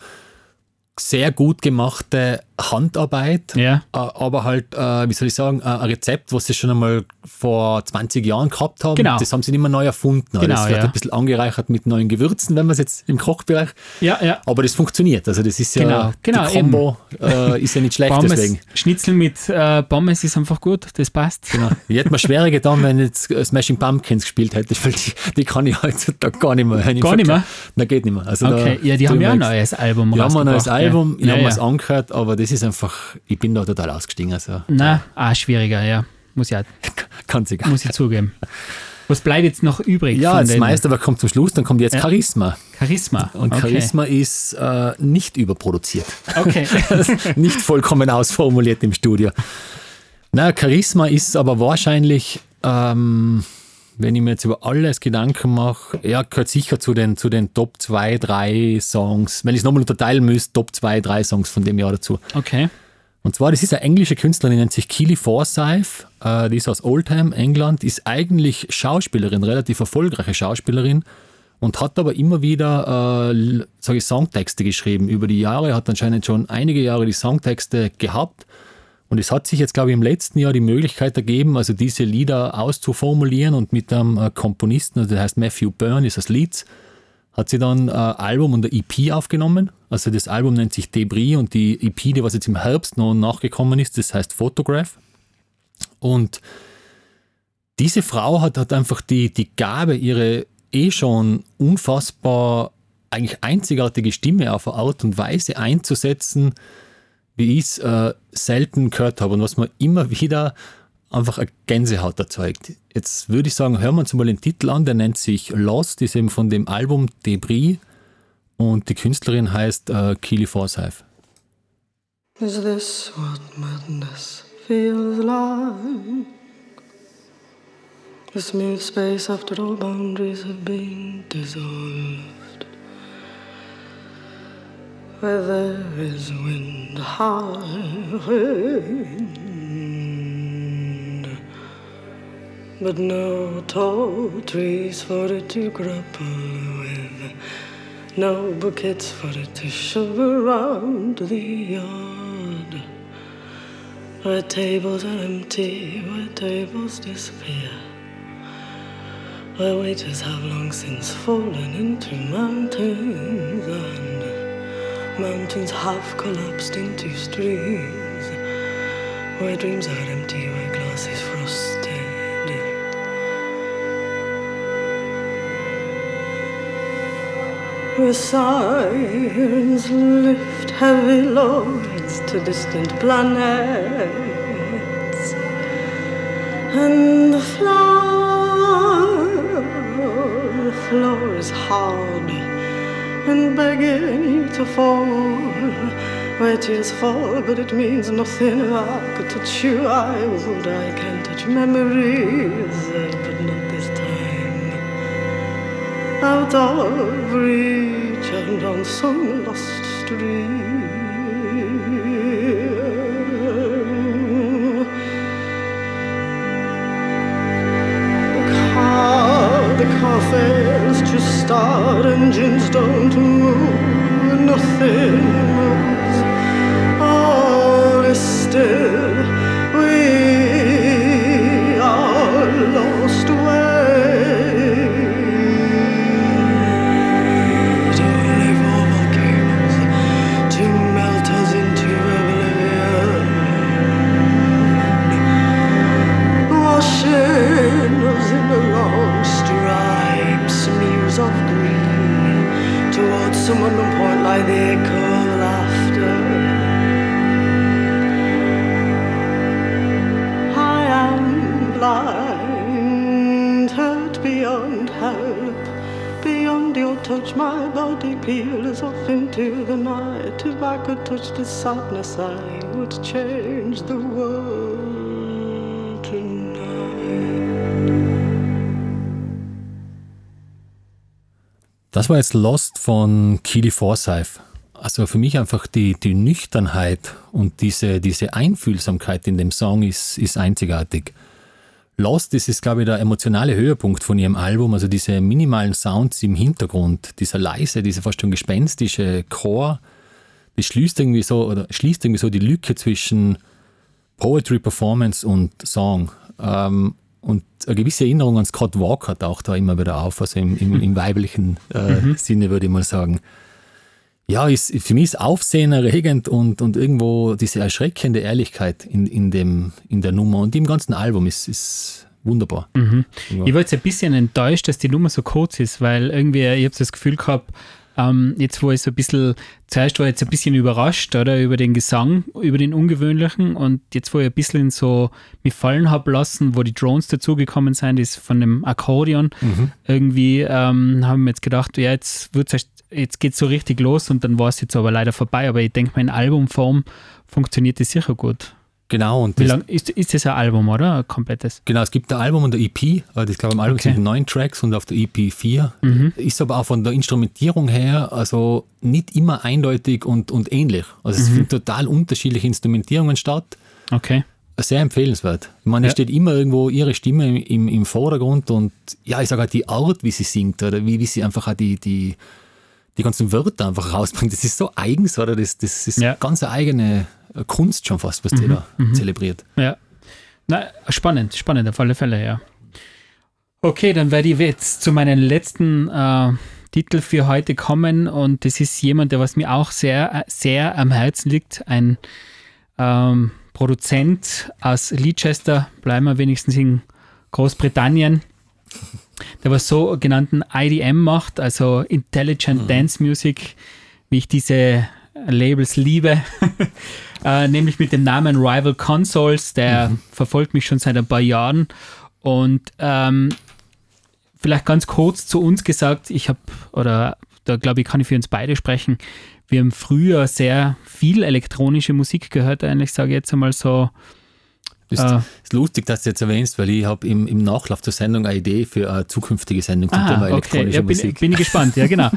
A: sehr gut gemachte Handarbeit,
B: Ja.
A: äh, aber halt, äh, wie soll ich sagen, äh, ein Rezept, was sie schon einmal vor 20 Jahren gehabt haben.
B: Genau.
A: Das haben sie nicht mehr neu erfunden.
B: Genau,
A: das wird
B: ja.
A: ein bisschen angereichert mit neuen Gewürzen, wenn man es jetzt im Kochbereich.
B: Ja, ja.
A: Aber das funktioniert. Also das ist ja
B: Genau, genau,
A: die Combo äh, ist ja nicht schlecht
B: Pommes,
A: deswegen.
B: Schnitzel mit äh, Pommes ist einfach gut, das passt.
A: Genau. Ich hätte mir schwerer getan, wenn jetzt Smashing Pumpkins gespielt hätte, weil die, die kann ich heutzutage gar nicht mehr.
B: Gar nicht mehr?
A: Nein, geht nicht mehr. Also
B: Okay, ja, die haben ja ein neues Album
A: Die haben ein neues Album, ich
B: ja.
A: habe
B: ja,
A: es angehört, aber das ist einfach, ich bin da total ausgestiegen. Also
B: Na, ah, schwieriger, ja. Muss ja,
A: kann sich
B: muss ich zugeben. Was bleibt jetzt noch übrig
A: Ja, das meiste aber kommt zum Schluss, dann kommt jetzt. Charisma.
B: Charisma?
A: Und
B: okay.
A: Charisma ist äh, nicht überproduziert.
B: Okay. <laughs>
A: nicht vollkommen ausformuliert im Studio. Na, Charisma ist aber wahrscheinlich, ähm, wenn ich mir jetzt über alles Gedanken mache, er gehört sicher zu den, zu den Top 2, 3 Songs. Wenn ich es nochmal unterteilen müsste, Top 2, 3 Songs von dem Jahr dazu.
B: okay.
A: Und zwar, das ist eine englische Künstlerin, die nennt sich Keely Forsyth. Äh, die ist aus Oldham, England, ist eigentlich Schauspielerin, relativ erfolgreiche Schauspielerin und hat aber immer wieder, äh, ich, Songtexte geschrieben. Über die Jahre hat anscheinend schon einige Jahre die Songtexte gehabt. Und es hat sich jetzt, glaube ich, im letzten Jahr die Möglichkeit ergeben, also diese Lieder auszuformulieren und mit einem äh, Komponisten, also der heißt Matthew Byrne, ist das Leeds, hat sie dann ein Album und eine EP aufgenommen. Also das Album nennt sich Debris und die EP, die was jetzt im Herbst noch nachgekommen ist, das heißt Photograph. Und diese Frau hat, hat einfach die, die Gabe, ihre eh schon unfassbar eigentlich einzigartige Stimme auf eine Art und Weise einzusetzen, wie ich es äh, selten gehört habe und was mir immer wieder einfach eine Gänsehaut erzeugt. Jetzt würde ich sagen, hören wir uns mal den Titel an, der nennt sich Lost, ist eben von dem Album Debris und die Künstlerin heißt äh, Keely Forsyth.
F: Is this what madness feels like? The smooth space after all boundaries have been dissolved. Where there is wind, high wind, but no tall trees for it to grapple with. No buckets for it to shove around the yard. Where tables are empty, where tables disappear. Where waiters have long since fallen into mountains mountains have collapsed into streams. Where dreams are empty, where glass is frosted. Where sirens lift heavy loads to distant planets, and the floor, the floor is hard and begging you to fall. Where tears fall, but it means nothing. I could touch you, I would. I can touch memories, but not this time out of reach and on some lost stream. Start, engines don't move, nothing moves. All is still. Towards some unknown point like the echo of laughter. I am blind, hurt beyond help, beyond your touch. My body peels off into the night. If I could touch this sadness, I would change the world
A: Das war jetzt Lost von Keely Forsyth. Also für mich einfach die, die Nüchternheit und diese, diese Einfühlsamkeit in dem Song ist, ist einzigartig. Lost das ist, glaube ich, der emotionale Höhepunkt von ihrem Album. Also diese minimalen Sounds im Hintergrund, dieser leise, dieser fast schon gespenstische Chor, das schließt irgendwie so, oder schließt irgendwie so die Lücke zwischen Poetry, Performance und Song. Ähm, und eine gewisse Erinnerung an Scott Walker taucht da immer wieder auf, also im, im, im weiblichen äh, mhm. Sinne würde ich mal sagen. Ja, ist, für mich ist aufsehenerregend und, und irgendwo diese erschreckende Ehrlichkeit in, in, dem, in der Nummer und im ganzen Album ist, ist wunderbar.
B: Mhm. Ja. Ich war jetzt ein bisschen enttäuscht, dass die Nummer so kurz ist, weil irgendwie, ich habe das Gefühl gehabt, ähm, jetzt wo ich so ein bisschen, zuerst war ich jetzt ein bisschen überrascht, oder, über den Gesang, über den Ungewöhnlichen und jetzt wo ich ein bisschen so mich fallen habe lassen, wo die Drones dazugekommen sind, ist von dem Akkordeon, mhm. irgendwie ähm, haben wir jetzt gedacht, ja, jetzt wird es jetzt geht so richtig los und dann war es jetzt aber leider vorbei, aber ich denke, mein Albumform funktioniert das sicher gut.
A: Genau. Und
B: Wie lang ist, ist das ein Album, oder? Ein komplettes?
A: Genau, es gibt ein Album und eine EP. Ich glaube, im Album okay. sind neun Tracks und auf der EP vier. Mhm. Ist aber auch von der Instrumentierung her also nicht immer eindeutig und, und ähnlich. Also es mhm. finden total unterschiedliche Instrumentierungen statt.
B: Okay.
A: Sehr empfehlenswert. Ich meine, ja. es steht immer irgendwo ihre Stimme im, im Vordergrund und ja, ich sage auch die Art, wie sie singt oder wie, wie sie einfach auch die, die, die ganzen Wörter einfach rausbringt. Das ist so eigens, oder? Das, das ist ja. ganz eine eigene Kunst schon fast, was mhm. die da mhm. zelebriert.
B: Ja. Na, spannend, spannend auf alle Fälle, ja. Okay, dann werde ich jetzt zu meinem letzten äh, Titel für heute kommen und das ist jemand, der was mir auch sehr, sehr am Herzen liegt, ein ähm, Produzent aus Leicester, bleiben wir wenigstens in Großbritannien, der was sogenannten IDM macht, also Intelligent mhm. Dance Music, wie ich diese Labels liebe, <laughs> äh, nämlich mit dem Namen Rival Consoles. Der mhm. verfolgt mich schon seit ein paar Jahren. Und ähm, vielleicht ganz kurz zu uns gesagt, ich habe, oder da glaube ich, kann ich für uns beide sprechen, wir haben früher sehr viel elektronische Musik gehört, eigentlich sage ich jetzt einmal so
A: ist, ah. ist lustig, dass du jetzt erwähnst, weil ich habe im, im Nachlauf zur Sendung eine Idee für eine zukünftige Sendung zum ah, Thema elektronische okay. ja,
B: bin,
A: Musik.
B: Bin ich gespannt, ja genau.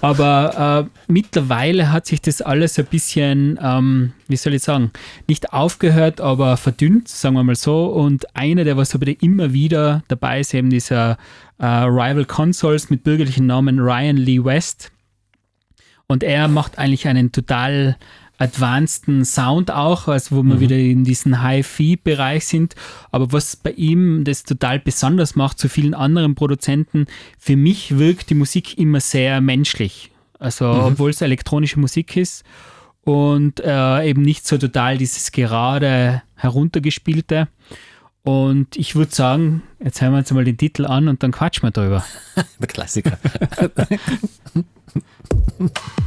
B: Aber äh, mittlerweile hat sich das alles ein bisschen, ähm, wie soll ich sagen, nicht aufgehört, aber verdünnt, sagen wir mal so. Und einer, der was aber immer wieder dabei ist, eben dieser äh, Rival Consoles mit bürgerlichen Namen Ryan Lee West. Und er macht eigentlich einen total advanceden Sound auch, also wo wir mhm. wieder in diesem High-Fee-Bereich sind. Aber was bei ihm das total besonders macht zu vielen anderen Produzenten, für mich wirkt die Musik immer sehr menschlich. Also mhm. obwohl es elektronische Musik ist und äh, eben nicht so total dieses gerade heruntergespielte. Und ich würde sagen, jetzt hören wir uns mal den Titel an und dann quatschen wir drüber. <laughs>
A: Der Klassiker. <laughs>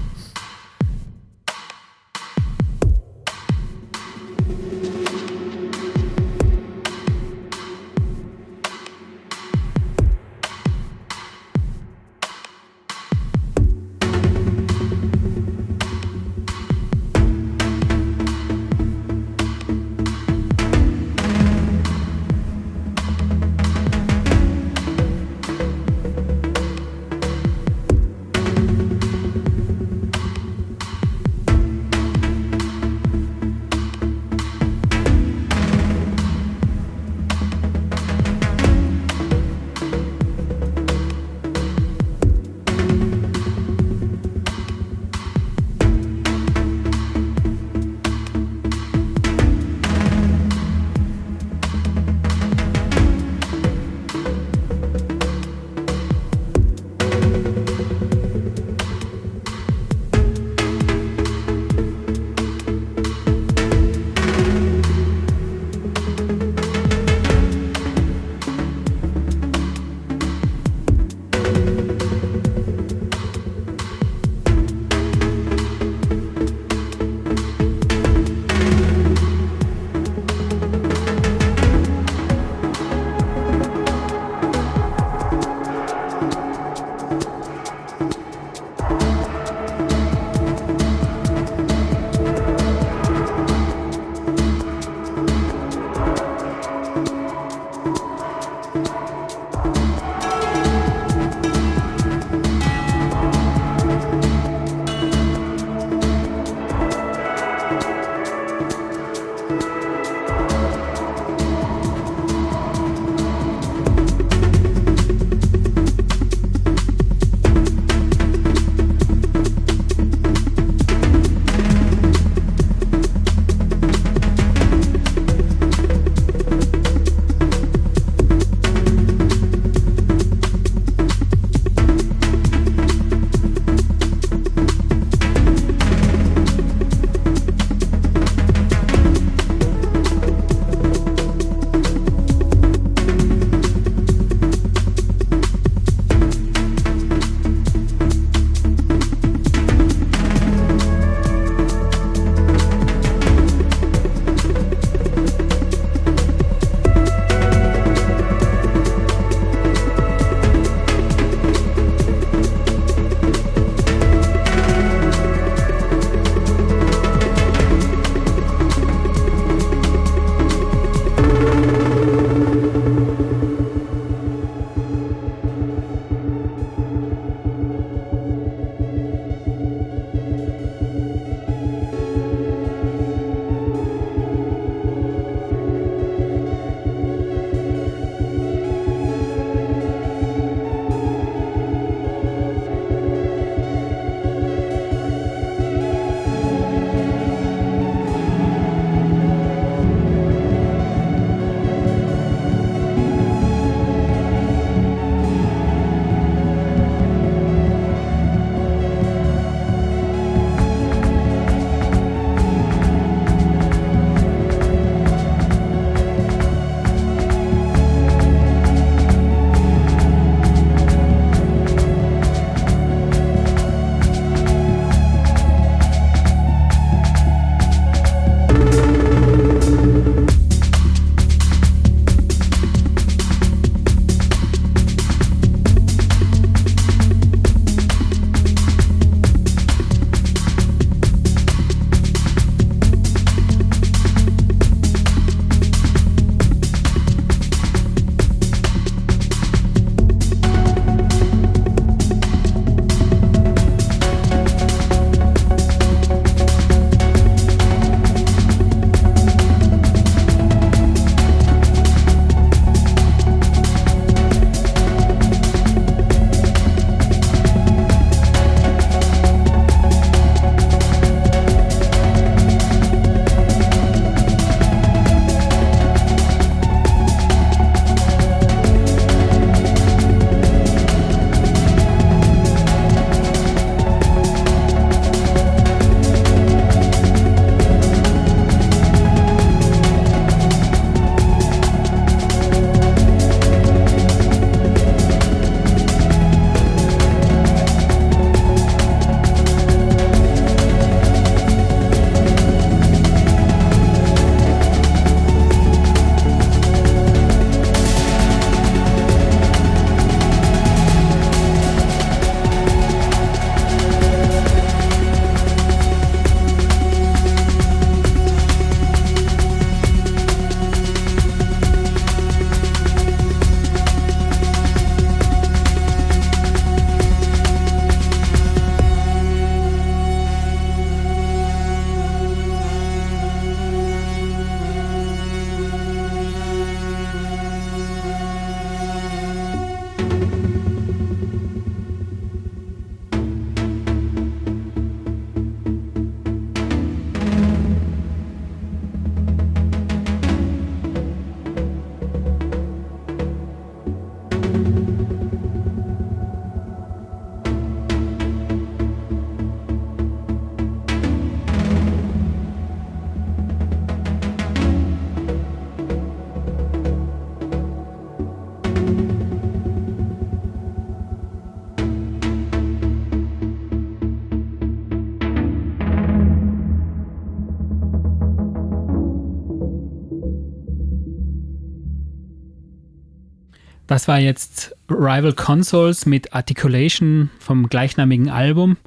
B: war jetzt Rival Consoles mit Articulation vom gleichnamigen Album.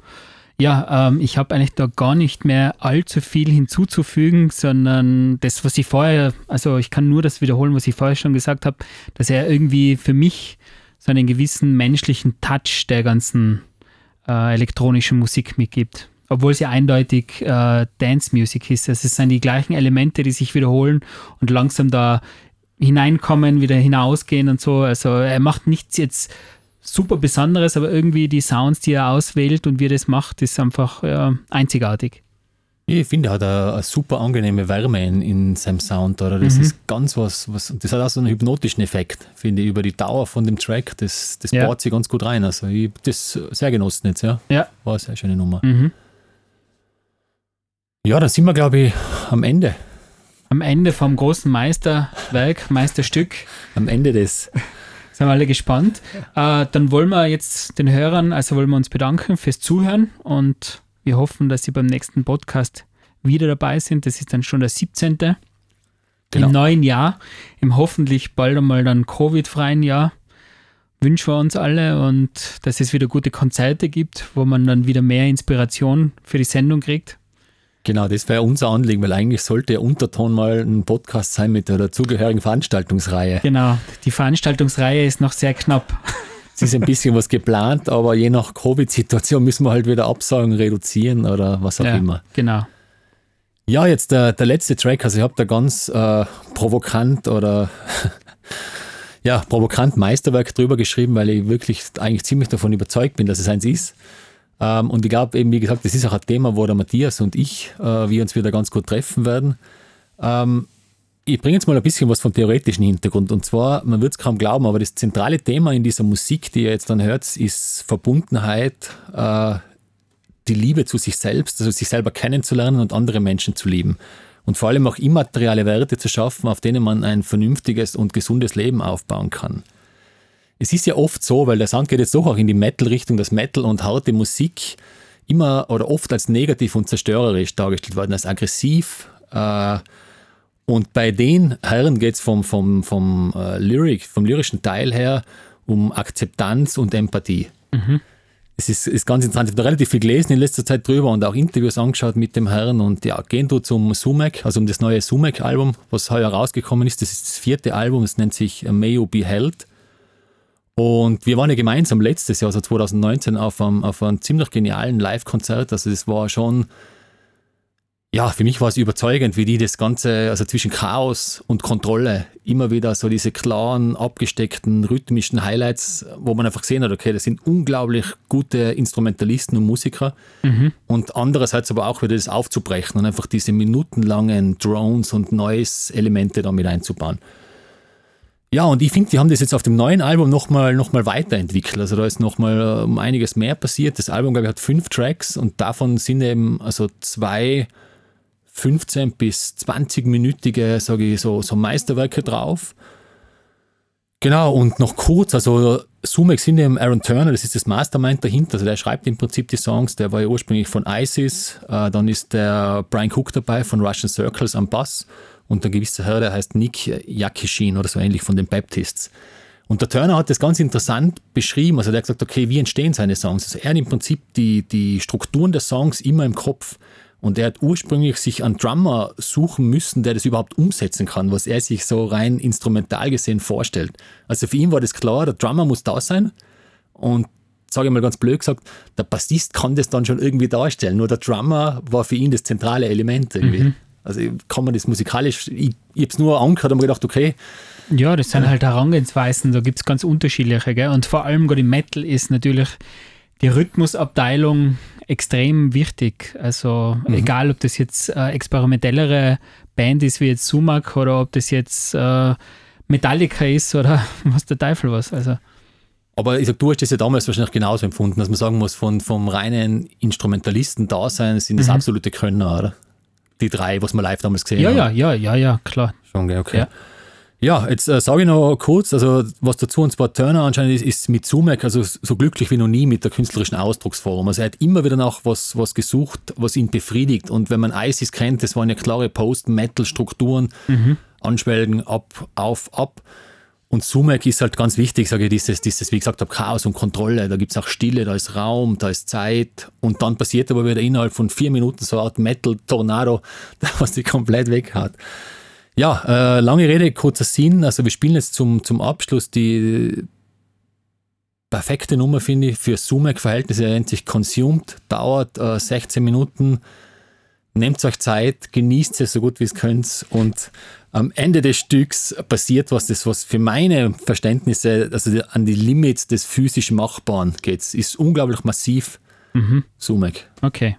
B: Ja, ähm, ich habe eigentlich da gar nicht mehr allzu viel hinzuzufügen, sondern das, was ich vorher, also ich kann nur das wiederholen, was ich vorher schon gesagt habe, dass er irgendwie für mich so einen gewissen menschlichen Touch der ganzen äh, elektronischen Musik mitgibt. Obwohl ja eindeutig äh, Dance Music ist. Also es sind die gleichen Elemente, die sich wiederholen und langsam da hineinkommen, wieder hinausgehen und so. Also er macht nichts jetzt super Besonderes, aber irgendwie die Sounds, die er auswählt und wie er das macht, ist einfach ja, einzigartig.
A: Ich finde, er hat eine, eine, super angenehme Wärme in, in seinem Sound. Oder? Das mhm. ist ganz was, was, das hat auch so einen hypnotischen Effekt, finde ich, über die Dauer von dem Track. Das, das ja. baut sich ganz gut rein. Also ich habe das sehr genossen jetzt, ja.
B: ja.
A: War eine sehr schöne Nummer. Mhm. Ja, dann sind wir, glaube ich, am Ende.
B: Am Ende vom großen Meisterwerk, Meisterstück.
A: Am Ende des.
B: Sind wir alle gespannt. Äh, dann wollen wir jetzt den Hörern, also wollen wir uns bedanken fürs Zuhören und wir hoffen, dass Sie beim nächsten Podcast wieder dabei sind. Das ist dann schon der 17. Genau. Im neuen Jahr, im hoffentlich bald einmal dann Covid-freien Jahr, wünschen wir uns alle und dass es wieder gute Konzerte gibt, wo man dann wieder mehr Inspiration für die Sendung kriegt.
A: Genau, das wäre unser Anliegen, weil eigentlich sollte der Unterton mal ein Podcast sein mit der dazugehörigen Veranstaltungsreihe.
B: Genau, die Veranstaltungsreihe ist noch sehr knapp.
A: Es ist ein bisschen was geplant, aber je nach Covid-Situation müssen wir halt wieder Absagen reduzieren oder was auch
B: ja,
A: immer.
B: Genau.
A: Ja, jetzt der, der letzte Track, also ich habe da ganz äh, provokant oder <laughs> ja, provokant Meisterwerk drüber geschrieben, weil ich wirklich eigentlich ziemlich davon überzeugt bin, dass es eins ist. Ähm, und ich glaube eben, wie gesagt, das ist auch ein Thema, wo der Matthias und ich, äh, wir uns wieder ganz gut treffen werden. Ähm, ich bringe jetzt mal ein bisschen was vom theoretischen Hintergrund. Und zwar, man wird es kaum glauben, aber das zentrale Thema in dieser Musik, die ihr jetzt dann hört, ist Verbundenheit, äh, die Liebe zu sich selbst, also sich selber kennenzulernen und andere Menschen zu lieben. Und vor allem auch immaterielle Werte zu schaffen, auf denen man ein vernünftiges und gesundes Leben aufbauen kann. Es ist ja oft so, weil der Sound geht jetzt doch auch in die Metal-Richtung, dass Metal und harte Musik immer oder oft als negativ und zerstörerisch dargestellt werden, als aggressiv, äh, und bei den Herren geht es vom, vom, vom, äh, Lyric, vom lyrischen Teil her um Akzeptanz und Empathie. Mhm. Es ist, ist ganz interessant. Ich habe da relativ viel gelesen in letzter Zeit drüber und auch Interviews angeschaut mit dem Herrn. Und ja, gehen du zum Sumac, also um das neue Sumac-Album, was heuer rausgekommen ist. Das ist das vierte Album, es nennt sich May You Be Held. Und wir waren ja gemeinsam letztes Jahr, also 2019, auf einem, auf einem ziemlich genialen Live-Konzert. Also es war schon ja, für mich war es überzeugend, wie die das Ganze, also zwischen Chaos und Kontrolle, immer wieder so diese klaren, abgesteckten, rhythmischen Highlights, wo man einfach gesehen hat, okay, das sind unglaublich gute Instrumentalisten und Musiker. Mhm. Und andererseits aber auch wieder das aufzubrechen und einfach diese minutenlangen Drones und Noise-Elemente damit einzubauen. Ja, und ich finde, die haben das jetzt auf dem neuen Album nochmal noch mal weiterentwickelt. Also da ist nochmal um einiges mehr passiert. Das Album, glaube ich, hat fünf Tracks und davon sind eben also zwei 15 bis 20-minütige, sage ich, so, so Meisterwerke drauf. Genau, und noch kurz, also Sumex sind eben Aaron Turner, das ist das Mastermind dahinter, also der schreibt im Prinzip die Songs, der war ja ursprünglich von ISIS, äh, dann ist der Brian Cook dabei von Russian Circles am Bass und der gewisse Herr, der heißt Nick Yakishin oder so ähnlich von den Baptists. Und der Turner hat das ganz interessant beschrieben, also der hat gesagt, okay, wie entstehen seine Songs? Also er hat im Prinzip die, die Strukturen der Songs immer im Kopf. Und er hat ursprünglich sich einen Drummer suchen müssen, der das überhaupt umsetzen kann, was er sich so rein instrumental gesehen vorstellt. Also für ihn war das klar, der Drummer muss da sein. Und sage ich mal ganz blöd gesagt, der Bassist kann das dann schon irgendwie darstellen. Nur der Drummer war für ihn das zentrale Element irgendwie. Mhm. Also kann man das musikalisch, ich, ich habe es nur angehört und mir gedacht, okay.
B: Ja, das sind halt Herangehensweisen, da gibt es ganz unterschiedliche. Gell? Und vor allem gerade im Metal ist natürlich die Rhythmusabteilung extrem wichtig. Also mhm. egal, ob das jetzt äh, experimentellere Band ist wie jetzt Sumac oder ob das jetzt äh, Metallica ist oder <laughs> was der Teufel was. Also.
A: Aber ich sag, du hast das ja damals wahrscheinlich genauso empfunden, dass man sagen muss, von, vom reinen Instrumentalisten-Dasein sind das mhm. absolute Könner, oder? Die drei, was man live damals gesehen
B: ja,
A: haben.
B: Ja, ja, ja, ja, klar.
A: Schon, okay. Ja. Ja, jetzt äh, sage ich noch kurz, also was dazu und zwar Turner anscheinend ist, ist mit Sumac also so glücklich wie noch nie mit der künstlerischen Ausdrucksform. Also er hat immer wieder nach was, was gesucht, was ihn befriedigt. Und wenn man ISIS kennt, das waren ja klare Post-Metal-Strukturen, mhm. Anschwelgen, ab, auf, ab. Und Sumek ist halt ganz wichtig, sage ich, dieses, dieses wie gesagt Chaos und Kontrolle. Da gibt es auch Stille, da ist Raum, da ist Zeit. Und dann passiert aber wieder innerhalb von vier Minuten so eine Art Metal-Tornado, <laughs> was die komplett weghaut. Ja, äh, lange Rede, kurzer Sinn. Also wir spielen jetzt zum, zum Abschluss die perfekte Nummer, finde ich, für Sumek-Verhältnisse. Er nennt sich Consumed, dauert äh, 16 Minuten. Nehmt euch Zeit, genießt es so gut wie es könnt und am Ende des Stücks passiert was, das was für meine Verständnisse, also an die Limits des physisch Machbaren geht. Ist unglaublich massiv. Mhm. Sumek.
B: Okay.